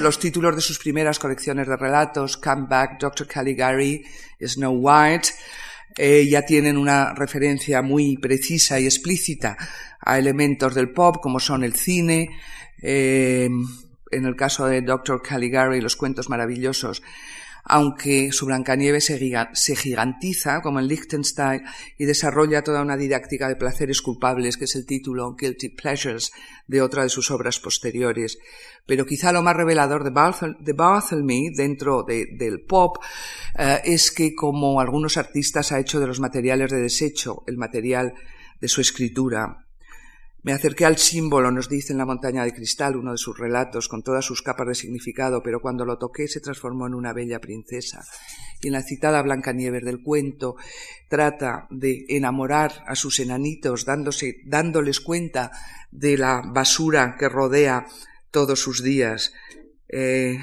los títulos de sus primeras colecciones de relatos, Come Back, Dr. Caligari, Snow White, eh, ya tienen una referencia muy precisa y explícita a elementos del pop, como son el cine, em, en el caso de Dr. Caligari, los cuentos maravillosos aunque su Blancanieves se gigantiza, como en Liechtenstein, y desarrolla toda una didáctica de placeres culpables, que es el título Guilty Pleasures de otra de sus obras posteriores. Pero quizá lo más revelador de, Barthel dentro del pop eh, es que, como algunos artistas, ha hecho de los materiales de desecho el material de su escritura. Me acerqué al símbolo, nos dice en la montaña de cristal, uno de sus relatos, con todas sus capas de significado, pero cuando lo toqué se transformó en una bella princesa. Y en la citada Blancanieves del cuento trata de enamorar a sus enanitos, dándoles cuenta de la basura que rodea todos sus días. Eh,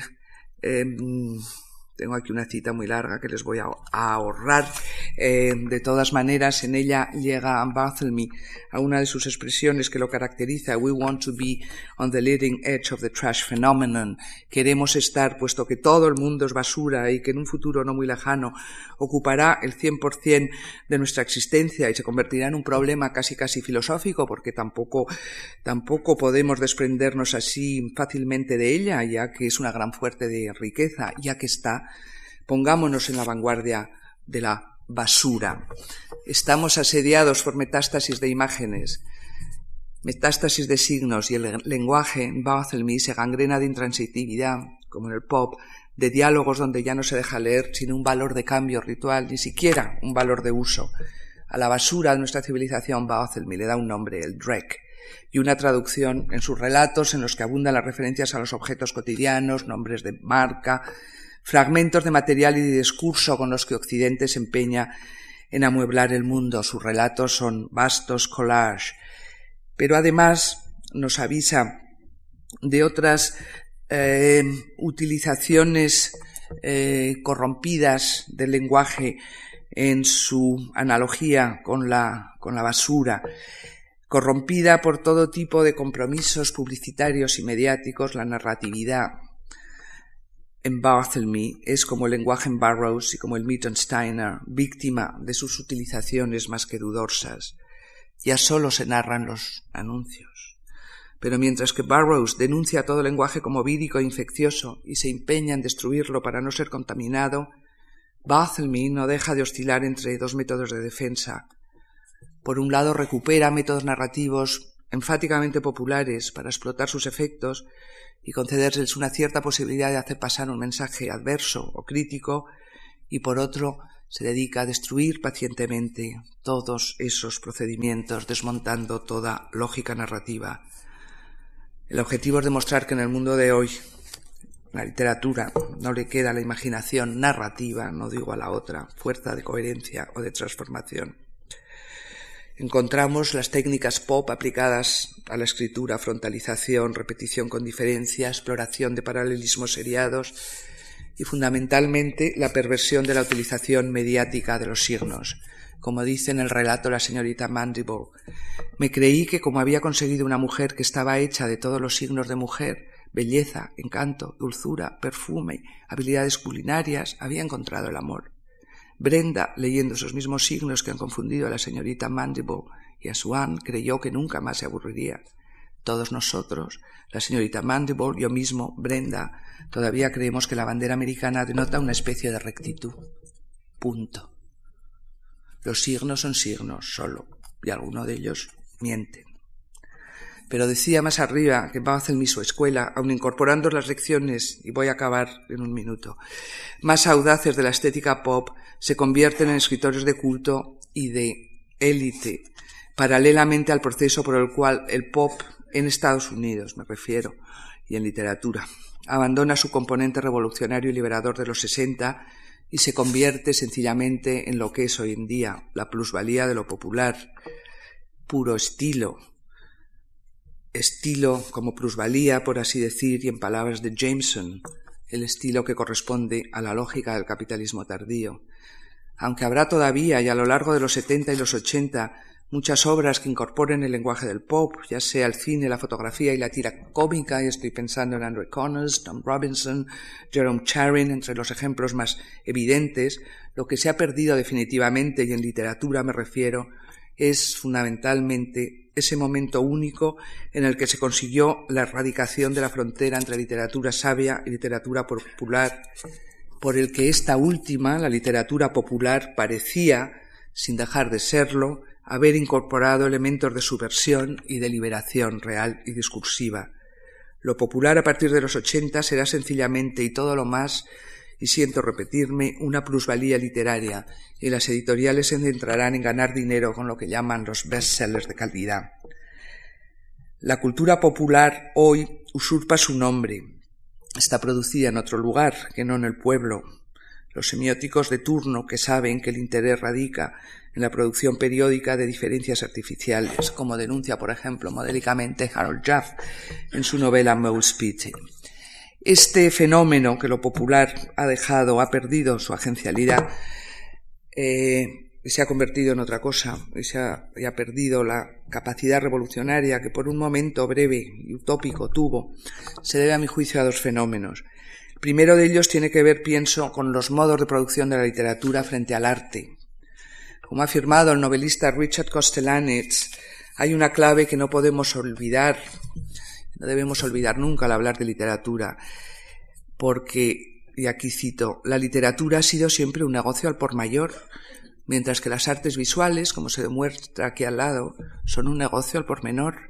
em, tengo aquí una cita muy larga que les voy a, ahorrar. Eh, de todas maneras, en ella llega Barthélemy a una de sus expresiones que lo caracteriza. We want to be on the leading edge of the trash phenomenon. Queremos estar, puesto que todo el mundo es basura y que en un futuro no muy lejano ocupará el 100% de nuestra existencia y se convertirá en un problema casi casi filosófico, porque tampoco, tampoco podemos desprendernos así fácilmente de ella, ya que es una gran fuerte de riqueza, ya que está Pongámonos en la vanguardia de la basura. Estamos asediados por metástasis de imágenes, metástasis de signos y el lenguaje en Barthelmy se gangrena de intransitividad, como en el pop, de diálogos donde ya no se deja leer sin un valor de cambio ritual, ni siquiera un valor de uso. A la basura de nuestra civilización Barthelmy le da un nombre, el Drek, y una traducción en sus relatos en los que abundan las referencias a los objetos cotidianos, nombres de marca, fragmentos de material y de discurso con los que Occidente se empeña en amueblar el mundo. Sus relatos son vastos collages, pero además nos avisa de otras eh, utilizaciones eh, corrompidas del lenguaje en su analogía con la, con la basura, corrompida por todo tipo de compromisos publicitarios y mediáticos, la narratividad, en Barthélemy es como el lenguaje en Burroughs y como el Steiner, víctima de sus utilizaciones más que dudosas. Ya solo se narran los anuncios. Pero mientras que Burroughs denuncia todo lenguaje como vírico e infeccioso y se empeña en destruirlo para no ser contaminado, Barthélemy no deja de oscilar entre dos métodos de defensa. Por un lado recupera métodos narrativos enfáticamente populares para explotar sus efectos y concederles una cierta posibilidad de hacer pasar un mensaje adverso o crítico, y por otro se dedica a destruir pacientemente todos esos procedimientos, desmontando toda lógica narrativa. El objetivo es demostrar que en el mundo de hoy la literatura no le queda la imaginación narrativa, no digo a la otra, fuerza de coherencia o de transformación encontramos las técnicas pop aplicadas a la escritura, frontalización, repetición con diferencia, exploración de paralelismos seriados y fundamentalmente la perversión de la utilización mediática de los signos. Como dice en el relato la señorita Mandible, me creí que como había conseguido una mujer que estaba hecha de todos los signos de mujer, belleza, encanto, dulzura, perfume, habilidades culinarias, había encontrado el amor. Brenda, leyendo esos mismos signos que han confundido a la señorita Mandible y a Swan, creyó que nunca más se aburriría. Todos nosotros, la señorita Mandible, yo mismo, Brenda, todavía creemos que la bandera americana denota una especie de rectitud. Punto. Los signos son signos solo, y algunos de ellos mienten. Pero decía más arriba que en su escuela, aun incorporando las lecciones, y voy a acabar en un minuto, más audaces de la estética pop, se convierten en escritores de culto y de élite, paralelamente al proceso por el cual el pop en Estados Unidos, me refiero, y en literatura, abandona su componente revolucionario y liberador de los 60 y se convierte sencillamente en lo que es hoy en día, la plusvalía de lo popular, puro estilo, estilo como plusvalía, por así decir, y en palabras de Jameson, el estilo que corresponde a la lógica del capitalismo tardío. Aunque habrá todavía, y a lo largo de los 70 y los 80, muchas obras que incorporen el lenguaje del pop, ya sea el cine, la fotografía y la tira cómica, y estoy pensando en Andrew Connors, Tom Robinson, Jerome Charin, entre los ejemplos más evidentes, lo que se ha perdido definitivamente, y en literatura me refiero, es fundamentalmente ese momento único en el que se consiguió la erradicación de la frontera entre literatura sabia y literatura popular, por el que esta última, la literatura popular, parecía, sin dejar de serlo, haber incorporado elementos de subversión y de liberación real y discursiva. Lo popular a partir de los ochenta será sencillamente y todo lo más y siento repetirme, una plusvalía literaria, y las editoriales se centrarán en ganar dinero con lo que llaman los bestsellers de calidad. La cultura popular hoy usurpa su nombre. Está producida en otro lugar que no en el pueblo. Los semióticos de turno que saben que el interés radica en la producción periódica de diferencias artificiales, como denuncia, por ejemplo, modélicamente Harold Jaff en su novela Mouse Pity Este fenómeno que lo popular ha dejado, ha perdido su agencialidad, eh, se ha convertido en otra cosa, y se ha, y ha, perdido la capacidad revolucionaria que por un momento breve y utópico tuvo, se debe a mi juicio a dos fenómenos. El primero de ellos tiene que ver, pienso, con los modos de producción de la literatura frente al arte. Como ha afirmado el novelista Richard Kostelanetz, hay una clave que no podemos olvidar, no debemos olvidar nunca al hablar de literatura, porque, y aquí cito, la literatura ha sido siempre un negocio al por mayor, mientras que las artes visuales, como se demuestra aquí al lado, son un negocio al por menor.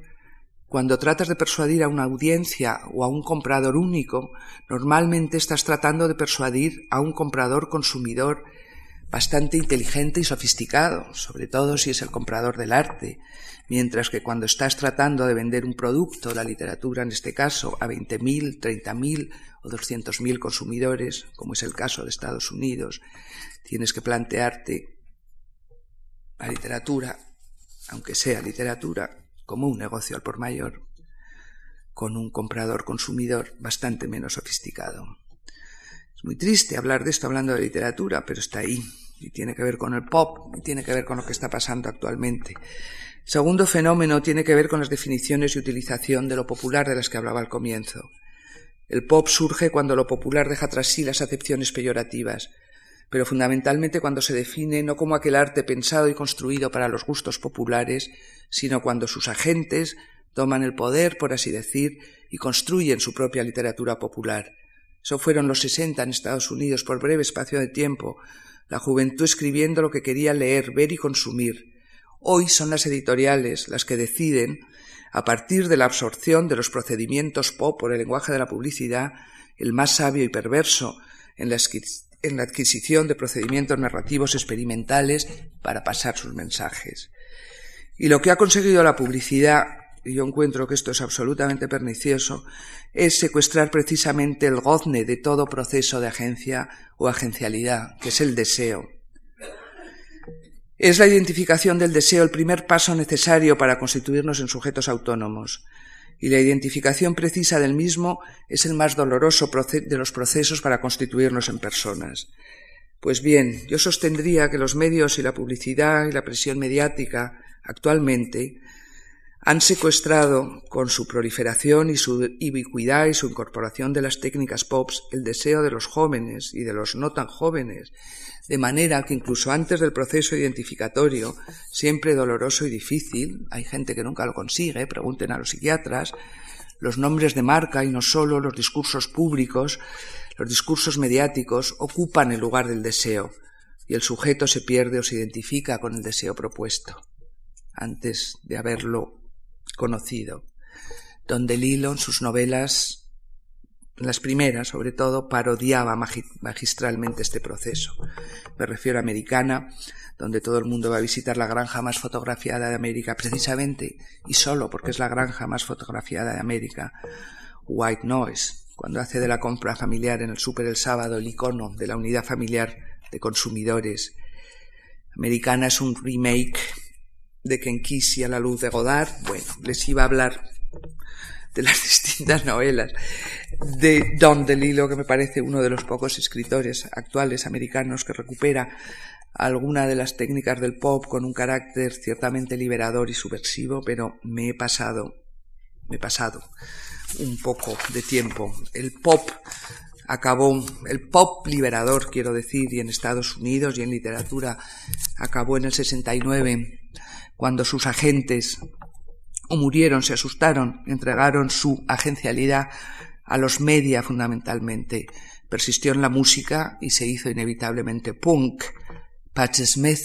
Cuando tratas de persuadir a una audiencia o a un comprador único, normalmente estás tratando de persuadir a un comprador consumidor bastante inteligente y sofisticado, sobre todo si es el comprador del arte, mientras que cuando estás tratando de vender un producto, la literatura en este caso, a 20.000, 30.000 o 200.000 consumidores, como es el caso de Estados Unidos, tienes que plantearte la literatura, aunque sea literatura, como un negocio al por mayor, con un comprador consumidor bastante menos sofisticado. Es muy triste hablar de esto hablando de literatura, pero está ahí y tiene que ver con el pop y tiene que ver con lo que está pasando actualmente. Segundo fenómeno tiene que ver con las definiciones y utilización de lo popular de las que hablaba al comienzo. El pop surge cuando lo popular deja tras sí las acepciones peyorativas, pero fundamentalmente cuando se define no como aquel arte pensado y construido para los gustos populares, sino cuando sus agentes toman el poder, por así decir, y construyen su propia literatura popular. Eso fueron los sesenta en Estados Unidos por breve espacio de tiempo, la juventud escribiendo lo que quería leer, ver y consumir. Hoy son las editoriales las que deciden, a partir de la absorción de los procedimientos pop por el lenguaje de la publicidad, el más sabio y perverso en la en la adquisición de procedimientos narrativos experimentales para pasar sus mensajes. Y lo que ha conseguido la publicidad, y yo encuentro que esto es absolutamente pernicioso, es secuestrar precisamente el gozne de todo proceso de agencia o agencialidad, que es el deseo. Es la identificación del deseo el primer paso necesario para constituirnos en sujetos autónomos y la identificación precisa del mismo es el más doloroso de los procesos para constituirnos en personas. Pues bien, yo sostendría que los medios y la publicidad y la presión mediática actualmente han secuestrado con su proliferación y su ubicuidad y su incorporación de las técnicas POPs el deseo de los jóvenes y de los no tan jóvenes, de manera que incluso antes del proceso identificatorio, siempre doloroso y difícil, hay gente que nunca lo consigue, pregunten a los psiquiatras, los nombres de marca y no solo los discursos públicos, los discursos mediáticos ocupan el lugar del deseo y el sujeto se pierde o se identifica con el deseo propuesto antes de haberlo conocido. Don DeLillo en sus novelas, las primeras sobre todo, parodiaba magistralmente este proceso. Me refiero a Americana, donde todo el mundo va a visitar la granja más fotografiada de América, precisamente y solo porque es la granja más fotografiada de América, White Noise, cuando hace de la compra familiar en el súper el sábado el icono de la unidad familiar de consumidores. Americana es un remake de Kenkisi a la luz de Godard, bueno, les iba a hablar de las <laughs> distintas novelas. De Don DeLillo, que me parece uno de los pocos escritores actuales americanos que recupera alguna de las técnicas del pop con un carácter ciertamente liberador y subversivo, pero me he pasado, me he pasado un poco de tiempo. El pop acabó, el pop liberador, quiero decir, y en Estados Unidos y en literatura, acabó en el 69 cuando sus agentes o murieron, se asustaron, entregaron su agencialidad a los media fundamentalmente. Persistió en la música y se hizo inevitablemente punk. Patch Smith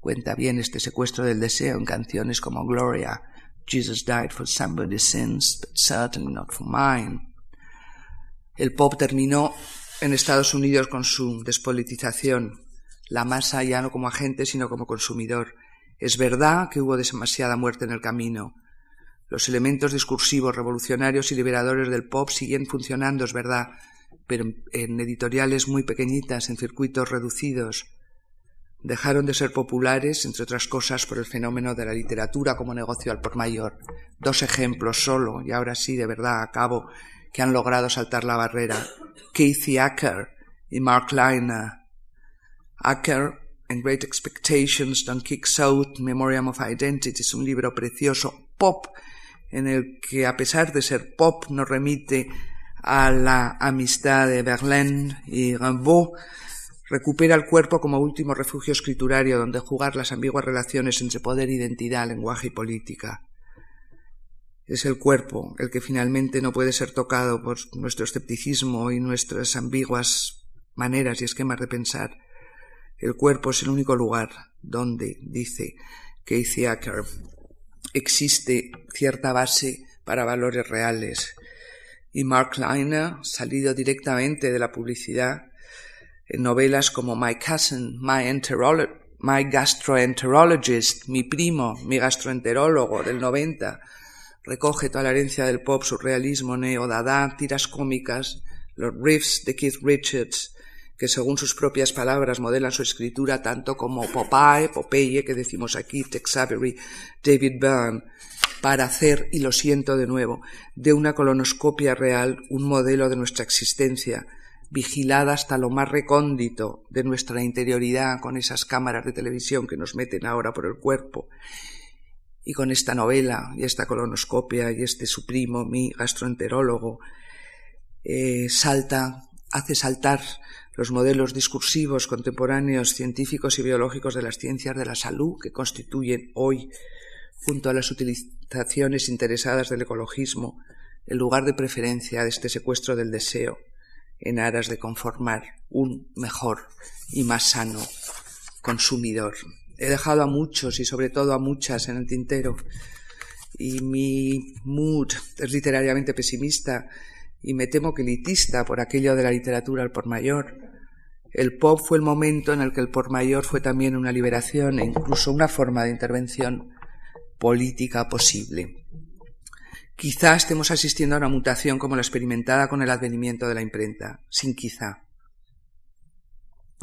cuenta bien este secuestro del deseo en canciones como Gloria, Jesus died for somebody's sins, but certainly not for mine. El pop terminó en Estados Unidos con su despolitización, la masa ya no como agente sino como consumidor. Es verdad que hubo demasiada muerte en el camino. Los elementos discursivos, revolucionarios y liberadores del pop siguen funcionando, es verdad, pero en editoriales muy pequeñitas, en circuitos reducidos. dejaron de ser populares, entre otras cosas, por el fenómeno de la literatura como negocio al por mayor. Dos ejemplos solo, y ahora sí, de verdad, acabo, que han logrado saltar la barrera. Casey Acker y Mark Liner. Acker, en Great Expectations, Don't Kick South, Memoriam of Identity, es un libro precioso, pop, en el que, a pesar de ser pop, nos remite a la amistad de Verlaine y Rimbaud, recupera el cuerpo como último refugio escriturario donde jugar las ambiguas relaciones entre poder, identidad, lenguaje y política. Es el cuerpo el que finalmente no puede ser tocado por nuestro escepticismo y nuestras ambiguas maneras y esquemas de pensar. El cuerpo es el único lugar donde, dice Casey Acker, existe cierta base para valores reales. Y Mark Liner, salido directamente de la publicidad, en novelas como My Cousin, My, My Gastroenterologist, Mi Primo, Mi Gastroenterólogo del 90, recoge toda la herencia del pop, surrealismo, neo-dada, tiras cómicas, los riffs de Keith Richards, que según sus propias palabras modelan su escritura tanto como Popeye, Popeye, que decimos aquí, Tex Avery, David Byrne, para hacer, y lo siento de nuevo, de una colonoscopia real un modelo de nuestra existencia, vigilada hasta lo más recóndito de nuestra interioridad con esas cámaras de televisión que nos meten ahora por el cuerpo. Y con esta novela y esta colonoscopia y este su primo, mi gastroenterólogo, eh, salta, hace saltar los modelos discursivos contemporáneos científicos y biológicos de las ciencias de la salud que constituyen hoy, junto a las utilizaciones interesadas del ecologismo, el lugar de preferencia de este secuestro del deseo en aras de conformar un mejor y más sano consumidor. He dejado a muchos y sobre todo a muchas en el tintero y mi mood es literariamente pesimista y me temo que elitista por aquello de la literatura al por mayor. El pop fue el momento en el que el por mayor fue también una liberación e incluso una forma de intervención política posible. Quizá estemos asistiendo a una mutación como la experimentada con el advenimiento de la imprenta, sin quizá.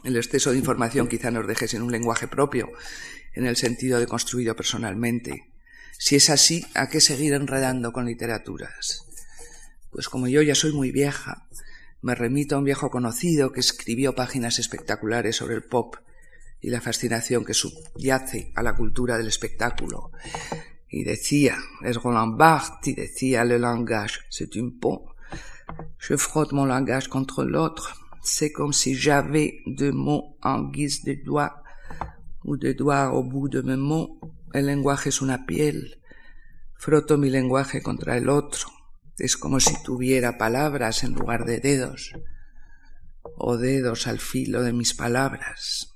El exceso de información quizá nos deje sin un lenguaje propio, en el sentido de construido personalmente. Si es así, ¿a qué seguir enredando con literaturas? Pues como yo ya soy muy vieja, me remito a un viejo conocido que escribió páginas espectaculares sobre el pop y la fascinación que subyace a la cultura del espectáculo y decía, es Roland Barthes, y decía, le langage, c'est une pont. Je frotte mon langage contre l'autre. C'est comme si j'avais deux mots en guise de doigts ou de doigts au bout de mes mots. El lenguaje es una piel. Froto mi lenguaje contra el otro. Es como si tuviera palabras en lugar de dedos, o dedos al filo de mis palabras.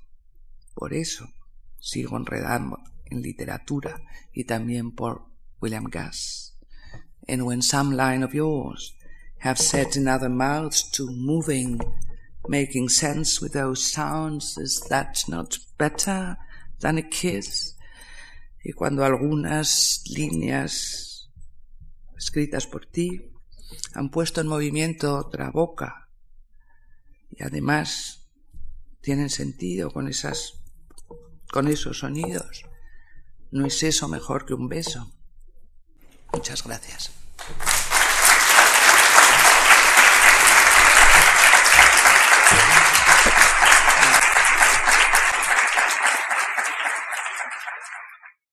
Por eso sigo enredando en literatura y también por William Gass. And when some line of yours have set in other mouths to moving, making sense with those sounds, is that not better than a kiss? Y cuando algunas líneas escritas por ti han puesto en movimiento otra boca y además tienen sentido con esas con esos sonidos ¿No es eso mejor que un beso? Muchas gracias.